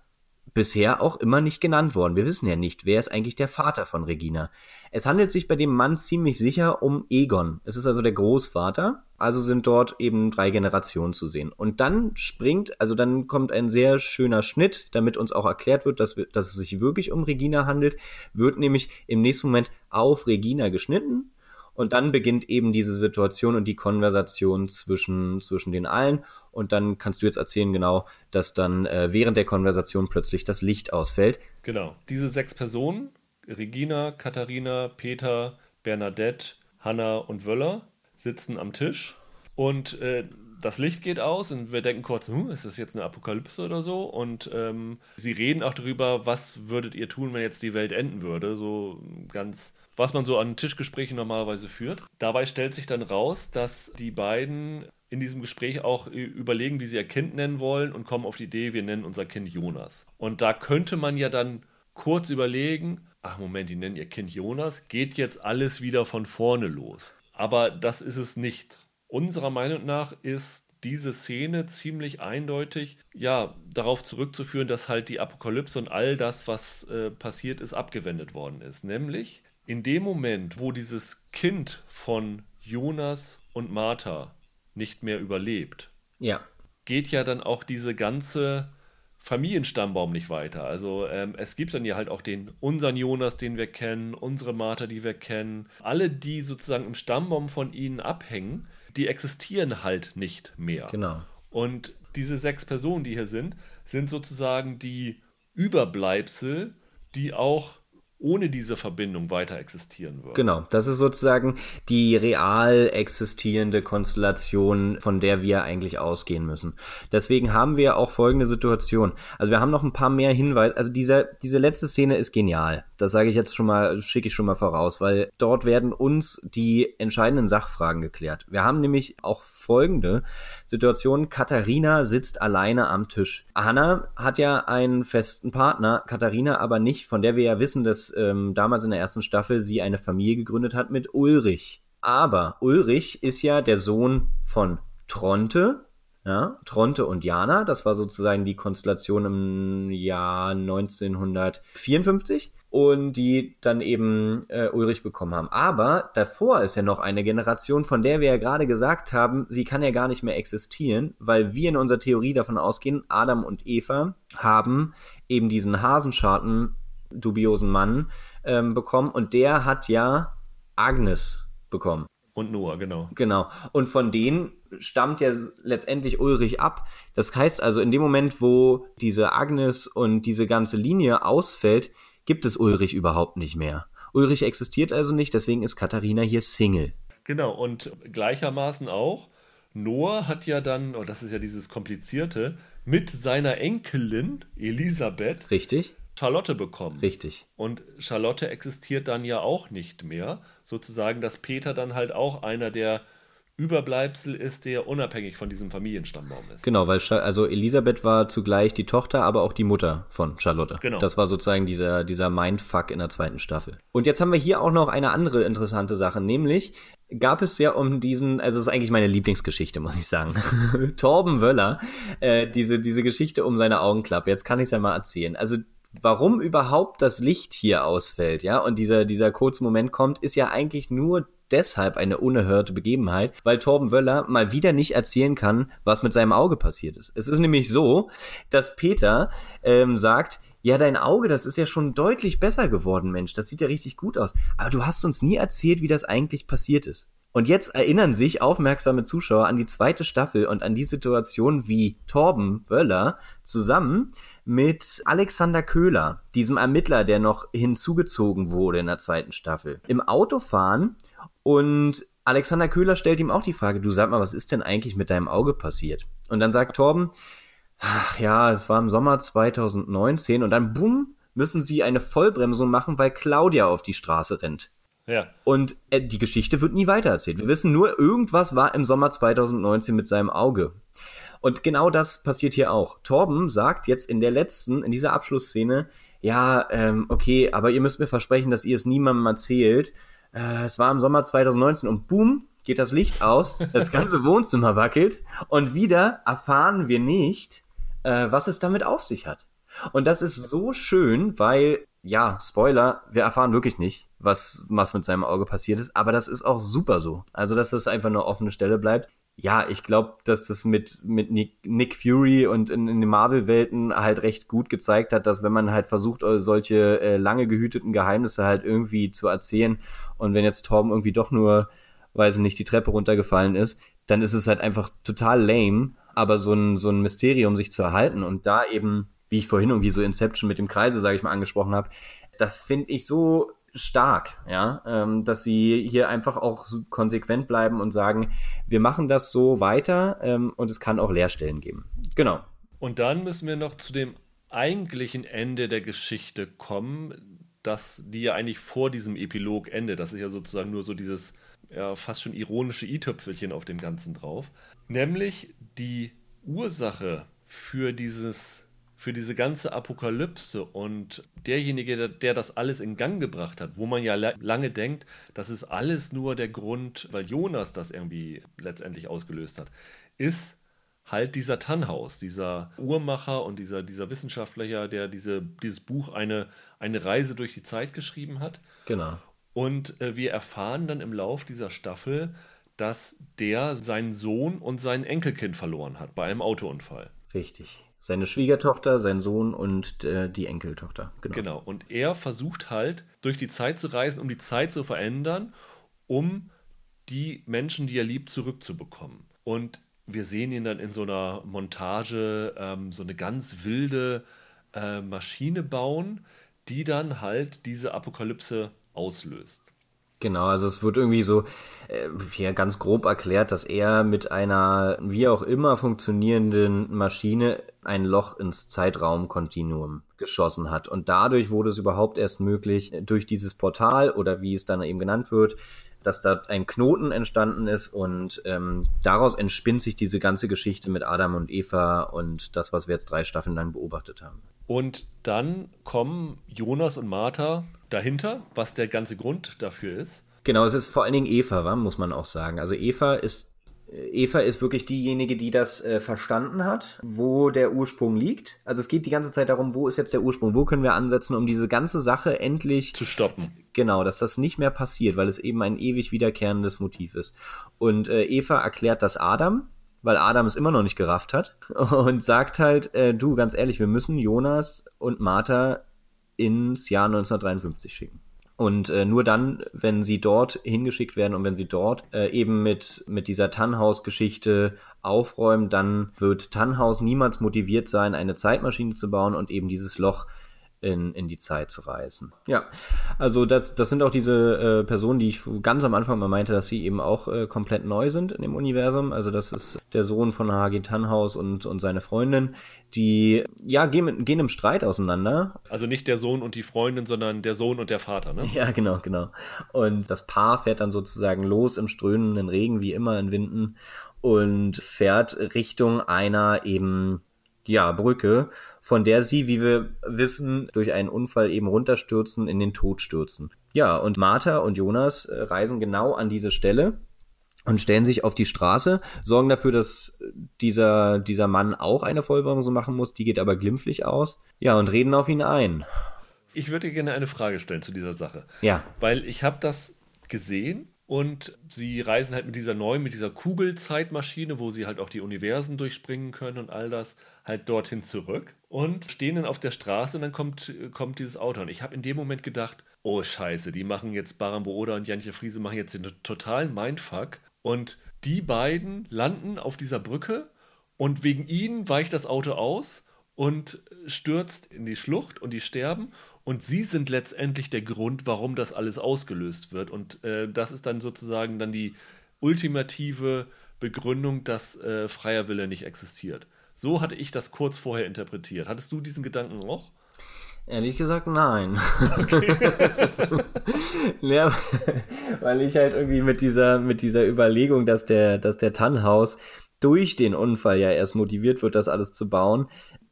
bisher auch immer nicht genannt worden. Wir wissen ja nicht, wer ist eigentlich der Vater von Regina. Es handelt sich bei dem Mann ziemlich sicher um Egon. Es ist also der Großvater. Also sind dort eben drei Generationen zu sehen. Und dann springt, also dann kommt ein sehr schöner Schnitt, damit uns auch erklärt wird, dass, wir, dass es sich wirklich um Regina handelt, wird nämlich im nächsten Moment auf Regina geschnitten. Und dann beginnt eben diese Situation und die Konversation zwischen, zwischen den allen. Und dann kannst du jetzt erzählen, genau, dass dann äh, während der Konversation plötzlich das Licht ausfällt. Genau. Diese sechs Personen, Regina, Katharina, Peter, Bernadette, Hanna und Wöller, sitzen am Tisch. Und äh, das Licht geht aus und wir denken kurz, hm, ist das jetzt eine Apokalypse oder so? Und ähm, sie reden auch darüber, was würdet ihr tun, wenn jetzt die Welt enden würde? So ganz, was man so an Tischgesprächen normalerweise führt. Dabei stellt sich dann raus, dass die beiden in diesem Gespräch auch überlegen, wie sie ihr Kind nennen wollen und kommen auf die Idee, wir nennen unser Kind Jonas. Und da könnte man ja dann kurz überlegen, ach Moment, die nennen ihr Kind Jonas, geht jetzt alles wieder von vorne los. Aber das ist es nicht. Unserer Meinung nach ist diese Szene ziemlich eindeutig ja darauf zurückzuführen, dass halt die Apokalypse und all das, was äh, passiert ist, abgewendet worden ist. Nämlich in dem Moment, wo dieses Kind von Jonas und Martha nicht mehr überlebt, ja. geht ja dann auch diese ganze Familienstammbaum nicht weiter. Also ähm, es gibt dann ja halt auch den unseren Jonas, den wir kennen, unsere Martha, die wir kennen. Alle, die sozusagen im Stammbaum von ihnen abhängen, die existieren halt nicht mehr. Genau. Und diese sechs Personen, die hier sind, sind sozusagen die Überbleibsel, die auch ohne diese Verbindung weiter existieren würde. Genau, das ist sozusagen die real existierende Konstellation, von der wir eigentlich ausgehen müssen. Deswegen haben wir auch folgende Situation. Also wir haben noch ein paar mehr Hinweise. Also diese, diese letzte Szene ist genial. Das sage ich jetzt schon mal, schicke ich schon mal voraus, weil dort werden uns die entscheidenden Sachfragen geklärt. Wir haben nämlich auch folgende Situation. Katharina sitzt alleine am Tisch. Hanna hat ja einen festen Partner, Katharina aber nicht, von der wir ja wissen, dass ähm, damals in der ersten Staffel sie eine Familie gegründet hat mit Ulrich. Aber Ulrich ist ja der Sohn von Tronte, ja, Tronte und Jana, das war sozusagen die Konstellation im Jahr 1954 und die dann eben äh, Ulrich bekommen haben. Aber davor ist ja noch eine Generation, von der wir ja gerade gesagt haben, sie kann ja gar nicht mehr existieren, weil wir in unserer Theorie davon ausgehen, Adam und Eva haben eben diesen Hasenscharten dubiosen Mann ähm, bekommen und der hat ja Agnes bekommen. Und Noah, genau. Genau. Und von denen stammt ja letztendlich Ulrich ab. Das heißt also, in dem Moment, wo diese Agnes und diese ganze Linie ausfällt, gibt es Ulrich überhaupt nicht mehr. Ulrich existiert also nicht, deswegen ist Katharina hier Single. Genau, und gleichermaßen auch, Noah hat ja dann, oh, das ist ja dieses Komplizierte, mit seiner Enkelin Elisabeth Richtig. Charlotte bekommen. Richtig. Und Charlotte existiert dann ja auch nicht mehr. Sozusagen, dass Peter dann halt auch einer der Überbleibsel ist, der unabhängig von diesem Familienstammbaum ist. Genau, weil also Elisabeth war zugleich die Tochter, aber auch die Mutter von Charlotte. Genau. Das war sozusagen dieser, dieser Mindfuck in der zweiten Staffel. Und jetzt haben wir hier auch noch eine andere interessante Sache, nämlich gab es ja um diesen, also es ist eigentlich meine Lieblingsgeschichte, muss ich sagen. Torben Wöller, äh, diese, diese Geschichte um seine Augenklappe. Jetzt kann ich es ja mal erzählen. Also warum überhaupt das Licht hier ausfällt, ja, und dieser, dieser kurze Moment kommt, ist ja eigentlich nur deshalb eine unerhörte Begebenheit, weil Torben Wöller mal wieder nicht erzählen kann, was mit seinem Auge passiert ist. Es ist nämlich so, dass Peter ähm, sagt, ja, dein Auge, das ist ja schon deutlich besser geworden, Mensch, das sieht ja richtig gut aus. Aber du hast uns nie erzählt, wie das eigentlich passiert ist. Und jetzt erinnern sich aufmerksame Zuschauer an die zweite Staffel und an die Situation, wie Torben Wöller zusammen mit Alexander Köhler, diesem Ermittler, der noch hinzugezogen wurde in der zweiten Staffel, im Auto fahren und Alexander Köhler stellt ihm auch die Frage, du sag mal, was ist denn eigentlich mit deinem Auge passiert? Und dann sagt Torben, ach ja, es war im Sommer 2019 und dann bumm, müssen sie eine Vollbremsung machen, weil Claudia auf die Straße rennt. Ja. Und äh, die Geschichte wird nie weitererzählt. Wir wissen nur, irgendwas war im Sommer 2019 mit seinem Auge. Und genau das passiert hier auch. Torben sagt jetzt in der letzten, in dieser Abschlussszene, ja, ähm, okay, aber ihr müsst mir versprechen, dass ihr es niemandem erzählt. Äh, es war im Sommer 2019 und boom, geht das Licht aus, das ganze Wohnzimmer wackelt und wieder erfahren wir nicht, äh, was es damit auf sich hat. Und das ist so schön, weil, ja, Spoiler, wir erfahren wirklich nicht, was, was mit seinem Auge passiert ist, aber das ist auch super so. Also, dass das einfach eine offene Stelle bleibt ja, ich glaube, dass das mit, mit Nick, Nick Fury und in, in den Marvel-Welten halt recht gut gezeigt hat, dass wenn man halt versucht, äh, solche äh, lange gehüteten Geheimnisse halt irgendwie zu erzählen und wenn jetzt Torben irgendwie doch nur, weiß ich nicht, die Treppe runtergefallen ist, dann ist es halt einfach total lame, aber so ein, so ein Mysterium sich zu erhalten und da eben, wie ich vorhin irgendwie so Inception mit dem Kreise, sage ich mal, angesprochen habe, das finde ich so stark, ja, ähm, dass sie hier einfach auch konsequent bleiben und sagen, wir machen das so weiter ähm, und es kann auch Leerstellen geben. Genau. Und dann müssen wir noch zu dem eigentlichen Ende der Geschichte kommen, dass die ja eigentlich vor diesem Epilog endet. Das ist ja sozusagen nur so dieses ja, fast schon ironische i-Töpfelchen auf dem Ganzen drauf. Nämlich die Ursache für dieses für diese ganze Apokalypse und derjenige, der, der, das alles in Gang gebracht hat, wo man ja lange denkt, das ist alles nur der Grund, weil Jonas das irgendwie letztendlich ausgelöst hat, ist halt dieser Tannhaus, dieser Uhrmacher und dieser, dieser Wissenschaftler, der diese, dieses Buch eine, eine Reise durch die Zeit geschrieben hat. Genau. Und äh, wir erfahren dann im Lauf dieser Staffel, dass der seinen Sohn und sein Enkelkind verloren hat bei einem Autounfall. Richtig. Seine Schwiegertochter, sein Sohn und äh, die Enkeltochter. Genau. genau. Und er versucht halt, durch die Zeit zu reisen, um die Zeit zu verändern, um die Menschen, die er liebt, zurückzubekommen. Und wir sehen ihn dann in so einer Montage ähm, so eine ganz wilde äh, Maschine bauen, die dann halt diese Apokalypse auslöst. Genau, also es wird irgendwie so äh, hier ganz grob erklärt, dass er mit einer wie auch immer funktionierenden Maschine ein Loch ins Zeitraumkontinuum geschossen hat. Und dadurch wurde es überhaupt erst möglich, durch dieses Portal oder wie es dann eben genannt wird, dass da ein Knoten entstanden ist und ähm, daraus entspinnt sich diese ganze Geschichte mit Adam und Eva und das, was wir jetzt drei Staffeln lang beobachtet haben. Und dann kommen Jonas und Martha dahinter, was der ganze Grund dafür ist. Genau, es ist vor allen Dingen Eva, muss man auch sagen. Also Eva ist Eva ist wirklich diejenige, die das äh, verstanden hat, wo der Ursprung liegt. Also es geht die ganze Zeit darum, wo ist jetzt der Ursprung, wo können wir ansetzen, um diese ganze Sache endlich zu stoppen. Genau, dass das nicht mehr passiert, weil es eben ein ewig wiederkehrendes Motiv ist. Und äh, Eva erklärt das Adam, weil Adam es immer noch nicht gerafft hat und sagt halt, äh, du, ganz ehrlich, wir müssen Jonas und Martha ins Jahr 1953 schicken. Und äh, nur dann, wenn sie dort hingeschickt werden und wenn sie dort äh, eben mit, mit dieser Tannhaus-Geschichte aufräumen, dann wird Tannhaus niemals motiviert sein, eine Zeitmaschine zu bauen und eben dieses Loch in, in die Zeit zu reisen. Ja, also das, das sind auch diese äh, Personen, die ich ganz am Anfang mal meinte, dass sie eben auch äh, komplett neu sind in dem Universum. Also das ist der Sohn von Hagi Tannhaus und, und seine Freundin, die ja gehen, gehen im Streit auseinander. Also nicht der Sohn und die Freundin, sondern der Sohn und der Vater, ne? Ja, genau, genau. Und das Paar fährt dann sozusagen los im strömenden Regen, wie immer in Winden, und fährt Richtung einer eben ja, Brücke, von der sie, wie wir wissen, durch einen Unfall eben runterstürzen, in den Tod stürzen. Ja, und Martha und Jonas äh, reisen genau an diese Stelle und stellen sich auf die Straße, sorgen dafür, dass dieser, dieser Mann auch eine Vollbremsung machen muss, die geht aber glimpflich aus. Ja, und reden auf ihn ein. Ich würde gerne eine Frage stellen zu dieser Sache. Ja. Weil ich habe das gesehen und sie reisen halt mit dieser neuen, mit dieser Kugelzeitmaschine, wo sie halt auch die Universen durchspringen können und all das, halt dorthin zurück und stehen dann auf der Straße und dann kommt, kommt dieses Auto. Und ich habe in dem Moment gedacht, oh Scheiße, die machen jetzt Barambo Oda und Janche Friese machen jetzt den totalen Mindfuck. Und die beiden landen auf dieser Brücke und wegen ihnen weicht das Auto aus und stürzt in die Schlucht und die sterben. Und sie sind letztendlich der Grund, warum das alles ausgelöst wird. Und äh, das ist dann sozusagen dann die ultimative Begründung, dass äh, freier Wille nicht existiert. So hatte ich das kurz vorher interpretiert. Hattest du diesen Gedanken auch? Ehrlich gesagt, nein. Okay. ja, weil ich halt irgendwie mit dieser, mit dieser Überlegung, dass der, dass der Tannhaus durch den Unfall ja erst motiviert wird, das alles zu bauen,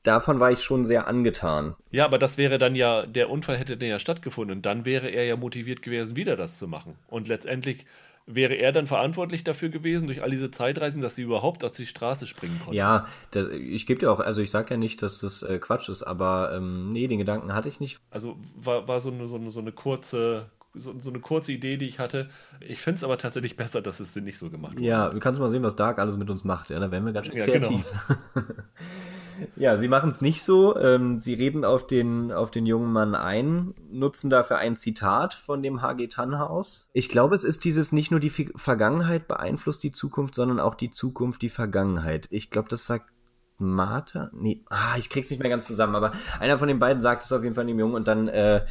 davon war ich schon sehr angetan. Ja, aber das wäre dann ja, der Unfall hätte dann ja stattgefunden und dann wäre er ja motiviert gewesen, wieder das zu machen. Und letztendlich wäre er dann verantwortlich dafür gewesen, durch all diese Zeitreisen, dass sie überhaupt auf die Straße springen konnten. Ja, das, ich gebe dir auch, also ich sage ja nicht, dass das äh, Quatsch ist, aber ähm, nee, den Gedanken hatte ich nicht. Also war, war so, eine, so, eine, so eine kurze so, so, eine kurze Idee, die ich hatte. Ich finde es aber tatsächlich besser, dass es nicht so gemacht wurde. Ja, du kannst mal sehen, was Dark alles mit uns macht. Ja, da werden wir ganz schön ja, kreativ. Genau. Ja, sie machen es nicht so. Ähm, sie reden auf den, auf den jungen Mann ein, nutzen dafür ein Zitat von dem HG Tannhaus. Ich glaube, es ist dieses nicht nur die Vergangenheit beeinflusst die Zukunft, sondern auch die Zukunft die Vergangenheit. Ich glaube, das sagt Martha? Nee, ah, ich krieg's nicht mehr ganz zusammen, aber einer von den beiden sagt es auf jeden Fall dem Jungen und dann, äh,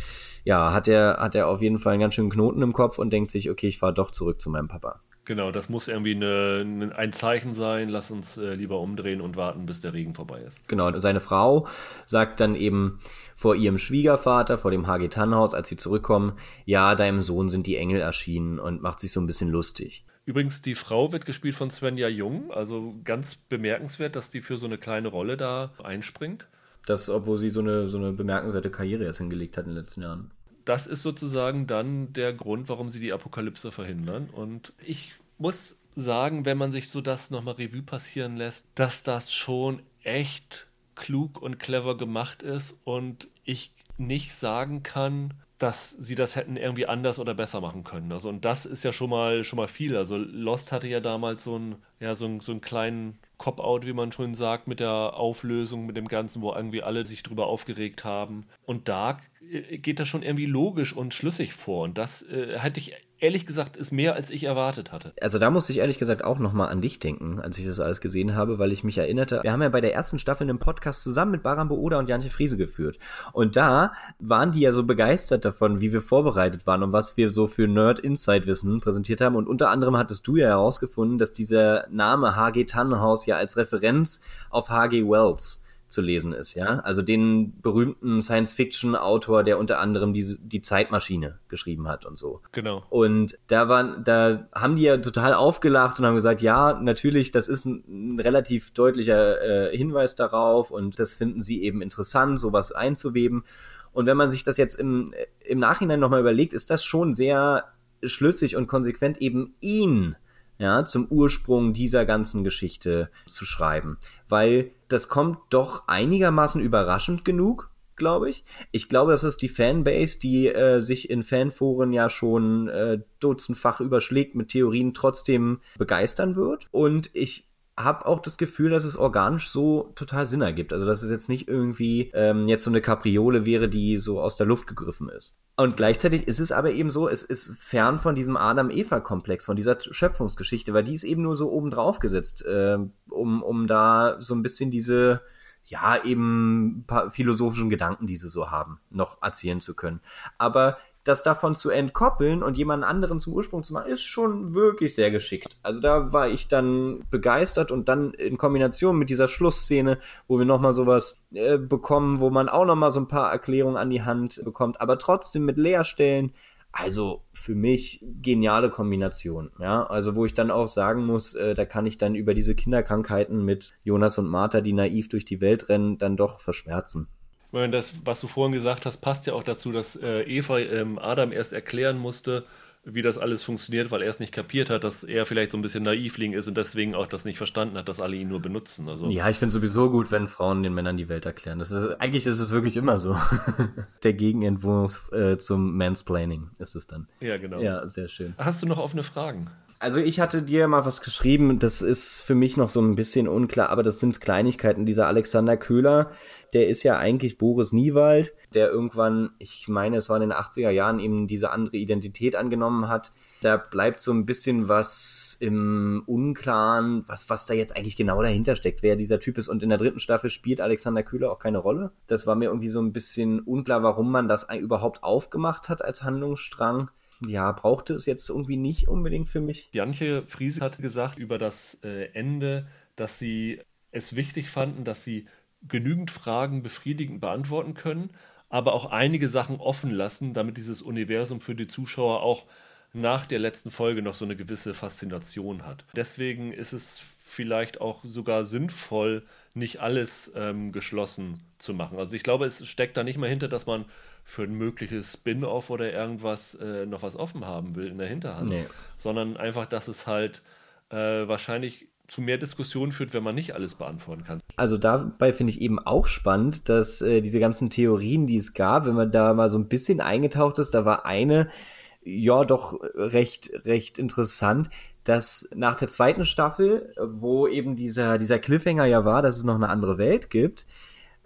ja, hat er, hat er auf jeden Fall einen ganz schönen Knoten im Kopf und denkt sich, okay, ich fahre doch zurück zu meinem Papa. Genau, das muss irgendwie eine, ein Zeichen sein. Lass uns äh, lieber umdrehen und warten, bis der Regen vorbei ist. Genau, seine Frau sagt dann eben vor ihrem Schwiegervater, vor dem HG Tannhaus, als sie zurückkommen, ja, deinem Sohn sind die Engel erschienen und macht sich so ein bisschen lustig. Übrigens, die Frau wird gespielt von Svenja Jung, also ganz bemerkenswert, dass die für so eine kleine Rolle da einspringt. Das, obwohl sie so eine, so eine bemerkenswerte Karriere jetzt hingelegt hat in den letzten Jahren das ist sozusagen dann der Grund, warum sie die Apokalypse verhindern. Und ich muss sagen, wenn man sich so das nochmal Revue passieren lässt, dass das schon echt klug und clever gemacht ist und ich nicht sagen kann, dass sie das hätten irgendwie anders oder besser machen können. Also, und das ist ja schon mal, schon mal viel. Also, Lost hatte ja damals so einen, ja, so einen, so einen kleinen Cop-Out, wie man schon sagt, mit der Auflösung, mit dem Ganzen, wo irgendwie alle sich drüber aufgeregt haben. Und Dark geht das schon irgendwie logisch und schlüssig vor. Und das äh, hätte ich ehrlich gesagt, ist mehr, als ich erwartet hatte. Also da musste ich ehrlich gesagt auch nochmal an dich denken, als ich das alles gesehen habe, weil ich mich erinnerte, wir haben ja bei der ersten Staffel einen Podcast zusammen mit Baran Booda und Jantje Friese geführt. Und da waren die ja so begeistert davon, wie wir vorbereitet waren und was wir so für Nerd-Insight-Wissen präsentiert haben. Und unter anderem hattest du ja herausgefunden, dass dieser Name HG Tannenhaus ja als Referenz auf HG Wells zu lesen ist, ja. Also den berühmten Science-Fiction-Autor, der unter anderem die, die Zeitmaschine geschrieben hat und so. Genau. Und da waren, da haben die ja total aufgelacht und haben gesagt, ja, natürlich, das ist ein, ein relativ deutlicher äh, Hinweis darauf und das finden sie eben interessant, sowas einzuweben. Und wenn man sich das jetzt im, im Nachhinein nochmal überlegt, ist das schon sehr schlüssig und konsequent eben ihn ja, zum Ursprung dieser ganzen Geschichte zu schreiben. Weil das kommt doch einigermaßen überraschend genug, glaube ich. Ich glaube, das ist die Fanbase, die äh, sich in Fanforen ja schon äh, dutzendfach überschlägt mit Theorien, trotzdem begeistern wird. Und ich habe auch das Gefühl, dass es organisch so total Sinn ergibt. Also dass es jetzt nicht irgendwie ähm, jetzt so eine Kapriole wäre, die so aus der Luft gegriffen ist. Und gleichzeitig ist es aber eben so, es ist fern von diesem Adam-Eva-Komplex, von dieser Schöpfungsgeschichte, weil die ist eben nur so oben drauf gesetzt, äh, um, um da so ein bisschen diese ja, eben paar philosophischen Gedanken, die sie so haben, noch erzählen zu können. Aber das davon zu entkoppeln und jemanden anderen zum Ursprung zu machen, ist schon wirklich sehr geschickt. Also da war ich dann begeistert und dann in Kombination mit dieser Schlussszene, wo wir nochmal sowas äh, bekommen, wo man auch nochmal so ein paar Erklärungen an die Hand bekommt, aber trotzdem mit Leerstellen. Also für mich geniale Kombination, ja. Also wo ich dann auch sagen muss, äh, da kann ich dann über diese Kinderkrankheiten mit Jonas und Martha, die naiv durch die Welt rennen, dann doch verschmerzen meine, das, was du vorhin gesagt hast, passt ja auch dazu, dass äh, Eva ähm, Adam erst erklären musste, wie das alles funktioniert, weil er es nicht kapiert hat, dass er vielleicht so ein bisschen naivling ist und deswegen auch das nicht verstanden hat, dass alle ihn nur benutzen. Also ja, ich finde sowieso gut, wenn Frauen den Männern die Welt erklären. Das ist, eigentlich ist es wirklich immer so. Der Gegenentwurf äh, zum Mansplaining ist es dann. Ja, genau. Ja, sehr schön. Hast du noch offene Fragen? Also ich hatte dir mal was geschrieben, das ist für mich noch so ein bisschen unklar, aber das sind Kleinigkeiten. Dieser Alexander Köhler, der ist ja eigentlich Boris Niewald, der irgendwann, ich meine, es war in den 80er Jahren eben diese andere Identität angenommen hat. Da bleibt so ein bisschen was im Unklaren, was, was da jetzt eigentlich genau dahinter steckt, wer dieser Typ ist. Und in der dritten Staffel spielt Alexander Köhler auch keine Rolle. Das war mir irgendwie so ein bisschen unklar, warum man das überhaupt aufgemacht hat als Handlungsstrang ja, brauchte es jetzt irgendwie nicht unbedingt für mich. Janche Friese hat gesagt über das äh, Ende, dass sie es wichtig fanden, dass sie genügend Fragen befriedigend beantworten können, aber auch einige Sachen offen lassen, damit dieses Universum für die Zuschauer auch nach der letzten Folge noch so eine gewisse Faszination hat. Deswegen ist es vielleicht auch sogar sinnvoll, nicht alles ähm, geschlossen zu machen. Also ich glaube, es steckt da nicht mal hinter, dass man für ein mögliches Spin-off oder irgendwas äh, noch was offen haben will in der Hinterhand, nee. sondern einfach, dass es halt äh, wahrscheinlich zu mehr Diskussionen führt, wenn man nicht alles beantworten kann. Also dabei finde ich eben auch spannend, dass äh, diese ganzen Theorien, die es gab, wenn man da mal so ein bisschen eingetaucht ist, da war eine, ja, doch recht, recht interessant, dass nach der zweiten Staffel, wo eben dieser, dieser Cliffhanger ja war, dass es noch eine andere Welt gibt,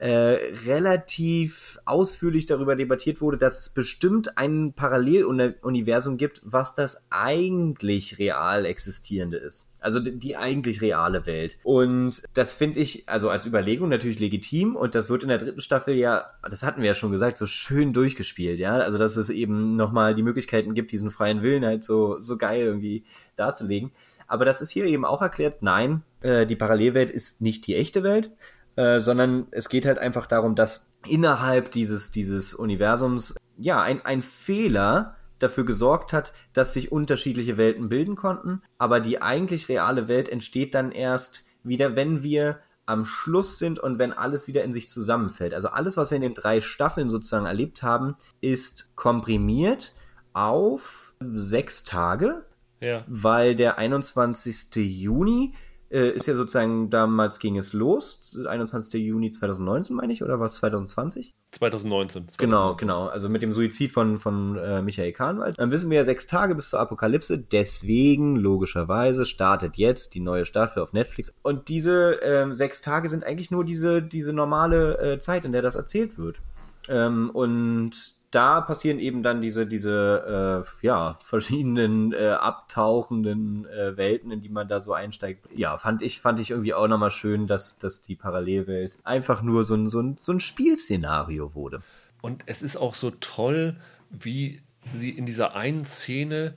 äh, relativ ausführlich darüber debattiert wurde, dass es bestimmt ein Paralleluniversum gibt, was das eigentlich real existierende ist. Also die, die eigentlich reale Welt. Und das finde ich also als Überlegung natürlich legitim und das wird in der dritten Staffel ja, das hatten wir ja schon gesagt, so schön durchgespielt, ja. Also dass es eben nochmal die Möglichkeiten gibt, diesen freien Willen halt so, so geil irgendwie darzulegen. Aber das ist hier eben auch erklärt, nein, äh, die Parallelwelt ist nicht die echte Welt, äh, sondern es geht halt einfach darum, dass innerhalb dieses, dieses Universums, ja, ein, ein Fehler dafür gesorgt hat, dass sich unterschiedliche Welten bilden konnten, aber die eigentlich reale Welt entsteht dann erst wieder, wenn wir am Schluss sind und wenn alles wieder in sich zusammenfällt. Also alles, was wir in den drei Staffeln sozusagen erlebt haben, ist komprimiert auf sechs Tage, ja. weil der 21. Juni ist ja sozusagen, damals ging es los, 21. Juni 2019 meine ich, oder was, 2020? 2019. 2019. Genau, genau, also mit dem Suizid von, von äh, Michael Kahnwald. Dann wissen wir ja sechs Tage bis zur Apokalypse, deswegen logischerweise startet jetzt die neue Staffel auf Netflix. Und diese äh, sechs Tage sind eigentlich nur diese, diese normale äh, Zeit, in der das erzählt wird. Ähm, und da passieren eben dann diese, diese äh, ja, verschiedenen äh, abtauchenden äh, Welten, in die man da so einsteigt. Ja, fand ich, fand ich irgendwie auch nochmal schön, dass, dass die Parallelwelt einfach nur so ein, so, ein, so ein Spielszenario wurde. Und es ist auch so toll, wie sie in dieser einen Szene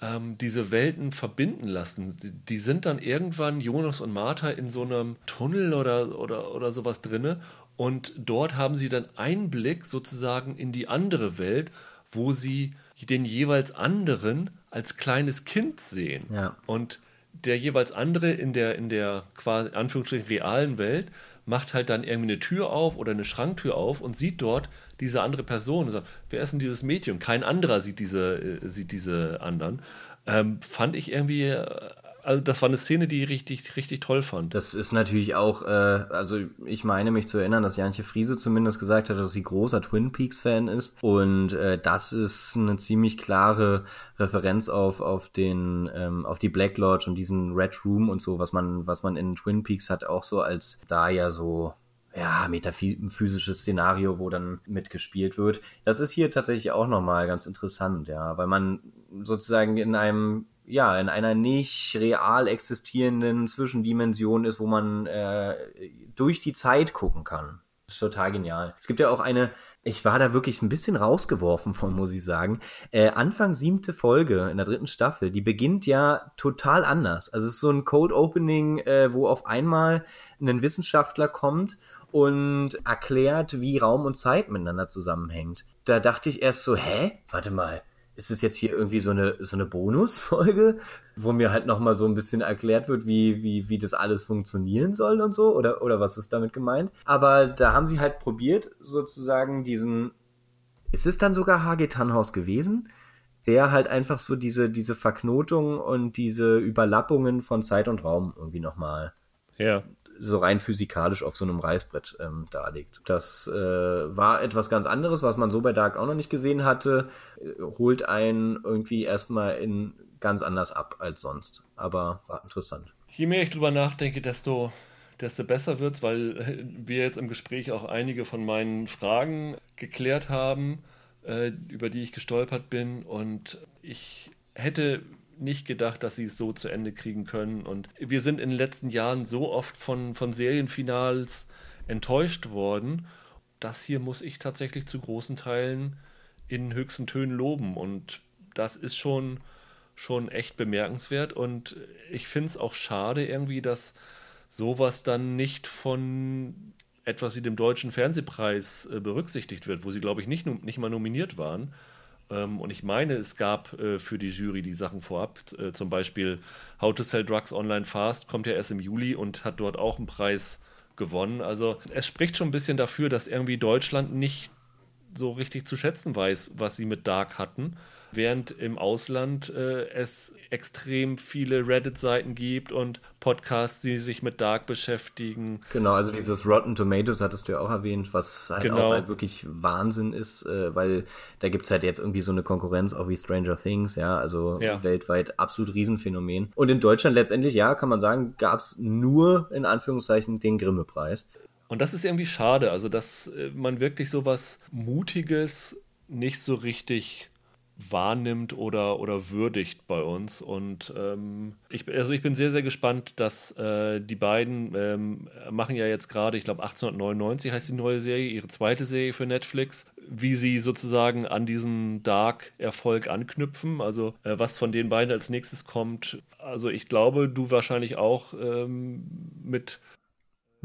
ähm, diese Welten verbinden lassen. Die, die, sind dann irgendwann, Jonas und Martha, in so einem Tunnel oder, oder, oder sowas drinne und dort haben sie dann Einblick sozusagen in die andere Welt, wo sie den jeweils anderen als kleines Kind sehen. Ja. Und der jeweils andere in der, in der quasi Anführungsstrichen realen Welt macht halt dann irgendwie eine Tür auf oder eine Schranktür auf und sieht dort diese andere Person und sagt, wer ist denn dieses Mädchen? Kein anderer sieht diese, äh, sieht diese anderen. Ähm, fand ich irgendwie äh, also das war eine Szene, die ich richtig, richtig toll fand. Das ist natürlich auch, äh, also ich meine mich zu erinnern, dass Janche Friese zumindest gesagt hat, dass sie großer Twin Peaks-Fan ist. Und äh, das ist eine ziemlich klare Referenz auf, auf den, ähm, auf die Black Lodge und diesen Red Room und so, was man, was man in Twin Peaks hat, auch so als da ja so ja, metaphysisches Szenario, wo dann mitgespielt wird. Das ist hier tatsächlich auch nochmal ganz interessant, ja, weil man sozusagen in einem ja, in einer nicht real existierenden Zwischendimension ist, wo man äh, durch die Zeit gucken kann. Ist total genial. Es gibt ja auch eine, ich war da wirklich ein bisschen rausgeworfen von, muss ich sagen. Äh, Anfang siebte Folge in der dritten Staffel, die beginnt ja total anders. Also es ist so ein Code Opening, äh, wo auf einmal ein Wissenschaftler kommt und erklärt, wie Raum und Zeit miteinander zusammenhängt. Da dachte ich erst so, hä? Warte mal, ist es jetzt hier irgendwie so eine, so eine Bonusfolge, wo mir halt nochmal so ein bisschen erklärt wird, wie, wie, wie das alles funktionieren soll und so? Oder, oder was ist damit gemeint? Aber da haben sie halt probiert, sozusagen diesen, ist es dann sogar Hage Tannhaus gewesen? Der halt einfach so diese, diese Verknotung und diese Überlappungen von Zeit und Raum irgendwie nochmal ja so rein physikalisch auf so einem Reißbrett ähm, darlegt. Das äh, war etwas ganz anderes, was man so bei Dark auch noch nicht gesehen hatte, äh, holt einen irgendwie erstmal in ganz anders ab als sonst. Aber war interessant. Je mehr ich drüber nachdenke, desto, desto besser wird's, weil äh, wir jetzt im Gespräch auch einige von meinen Fragen geklärt haben, äh, über die ich gestolpert bin. Und ich hätte nicht gedacht, dass sie es so zu Ende kriegen können. Und wir sind in den letzten Jahren so oft von, von Serienfinals enttäuscht worden. Das hier muss ich tatsächlich zu großen Teilen in höchsten Tönen loben. Und das ist schon, schon echt bemerkenswert. Und ich finde es auch schade irgendwie, dass sowas dann nicht von etwas wie dem Deutschen Fernsehpreis äh, berücksichtigt wird, wo sie, glaube ich, nicht, nicht mal nominiert waren. Ähm, und ich meine, es gab äh, für die Jury die Sachen vorab. Äh, zum Beispiel How to Sell Drugs Online Fast kommt ja erst im Juli und hat dort auch einen Preis gewonnen. Also es spricht schon ein bisschen dafür, dass irgendwie Deutschland nicht so richtig zu schätzen weiß, was sie mit Dark hatten während im Ausland äh, es extrem viele Reddit-Seiten gibt und Podcasts, die sich mit Dark beschäftigen. Genau, also dieses Rotten Tomatoes hattest du ja auch erwähnt, was halt genau. auch halt wirklich Wahnsinn ist, äh, weil da gibt es halt jetzt irgendwie so eine Konkurrenz, auch wie Stranger Things, ja, also ja. weltweit absolut Riesenphänomen. Und in Deutschland letztendlich, ja, kann man sagen, gab es nur in Anführungszeichen den Grimme-Preis. Und das ist irgendwie schade, also dass äh, man wirklich so was Mutiges nicht so richtig wahrnimmt oder, oder würdigt bei uns. Und ähm, ich, also ich bin sehr, sehr gespannt, dass äh, die beiden ähm, machen ja jetzt gerade, ich glaube 1899 heißt die neue Serie, ihre zweite Serie für Netflix, wie sie sozusagen an diesen Dark-Erfolg anknüpfen. Also äh, was von den beiden als nächstes kommt. Also ich glaube, du wahrscheinlich auch ähm, mit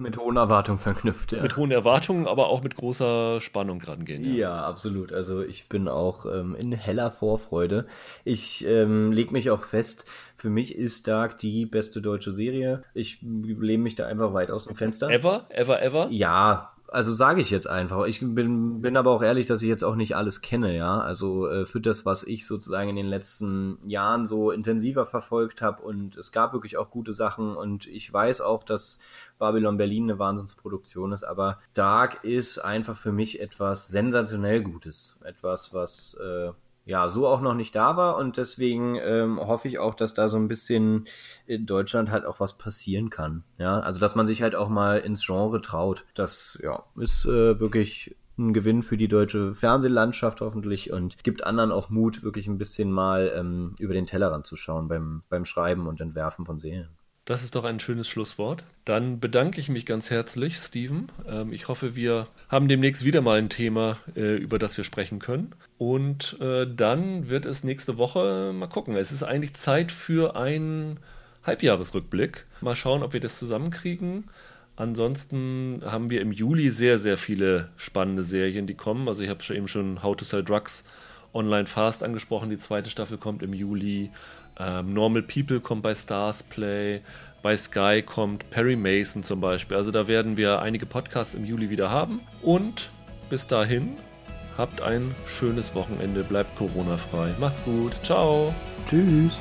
mit hohen Erwartungen verknüpft, ja. Mit hohen Erwartungen, aber auch mit großer Spannung rangehen. Ja, ja absolut. Also ich bin auch ähm, in heller Vorfreude. Ich ähm, lege mich auch fest, für mich ist Dark die beste deutsche Serie. Ich lehne mich da einfach weit aus dem Fenster. Ever? Ever, ever? Ja, also sage ich jetzt einfach. Ich bin, bin aber auch ehrlich, dass ich jetzt auch nicht alles kenne, ja. Also äh, für das, was ich sozusagen in den letzten Jahren so intensiver verfolgt habe und es gab wirklich auch gute Sachen und ich weiß auch, dass Babylon Berlin eine Wahnsinnsproduktion ist, aber Dark ist einfach für mich etwas sensationell Gutes. Etwas, was äh, ja, so auch noch nicht da war und deswegen ähm, hoffe ich auch, dass da so ein bisschen in Deutschland halt auch was passieren kann. Ja, also dass man sich halt auch mal ins Genre traut. Das ja ist äh, wirklich ein Gewinn für die deutsche Fernsehlandschaft hoffentlich und gibt anderen auch Mut, wirklich ein bisschen mal ähm, über den Tellerrand zu schauen beim, beim Schreiben und Entwerfen von Serien. Das ist doch ein schönes Schlusswort. Dann bedanke ich mich ganz herzlich, Steven. Ähm, ich hoffe, wir haben demnächst wieder mal ein Thema, äh, über das wir sprechen können. Und äh, dann wird es nächste Woche mal gucken. Es ist eigentlich Zeit für einen Halbjahresrückblick. Mal schauen, ob wir das zusammenkriegen. Ansonsten haben wir im Juli sehr, sehr viele spannende Serien, die kommen. Also ich habe eben schon How to Sell Drugs Online Fast angesprochen. Die zweite Staffel kommt im Juli. Ähm, Normal People kommt bei Stars Play. Bei Sky kommt Perry Mason zum Beispiel. Also da werden wir einige Podcasts im Juli wieder haben. Und bis dahin, habt ein schönes Wochenende. Bleibt Corona-frei. Macht's gut. Ciao. Tschüss.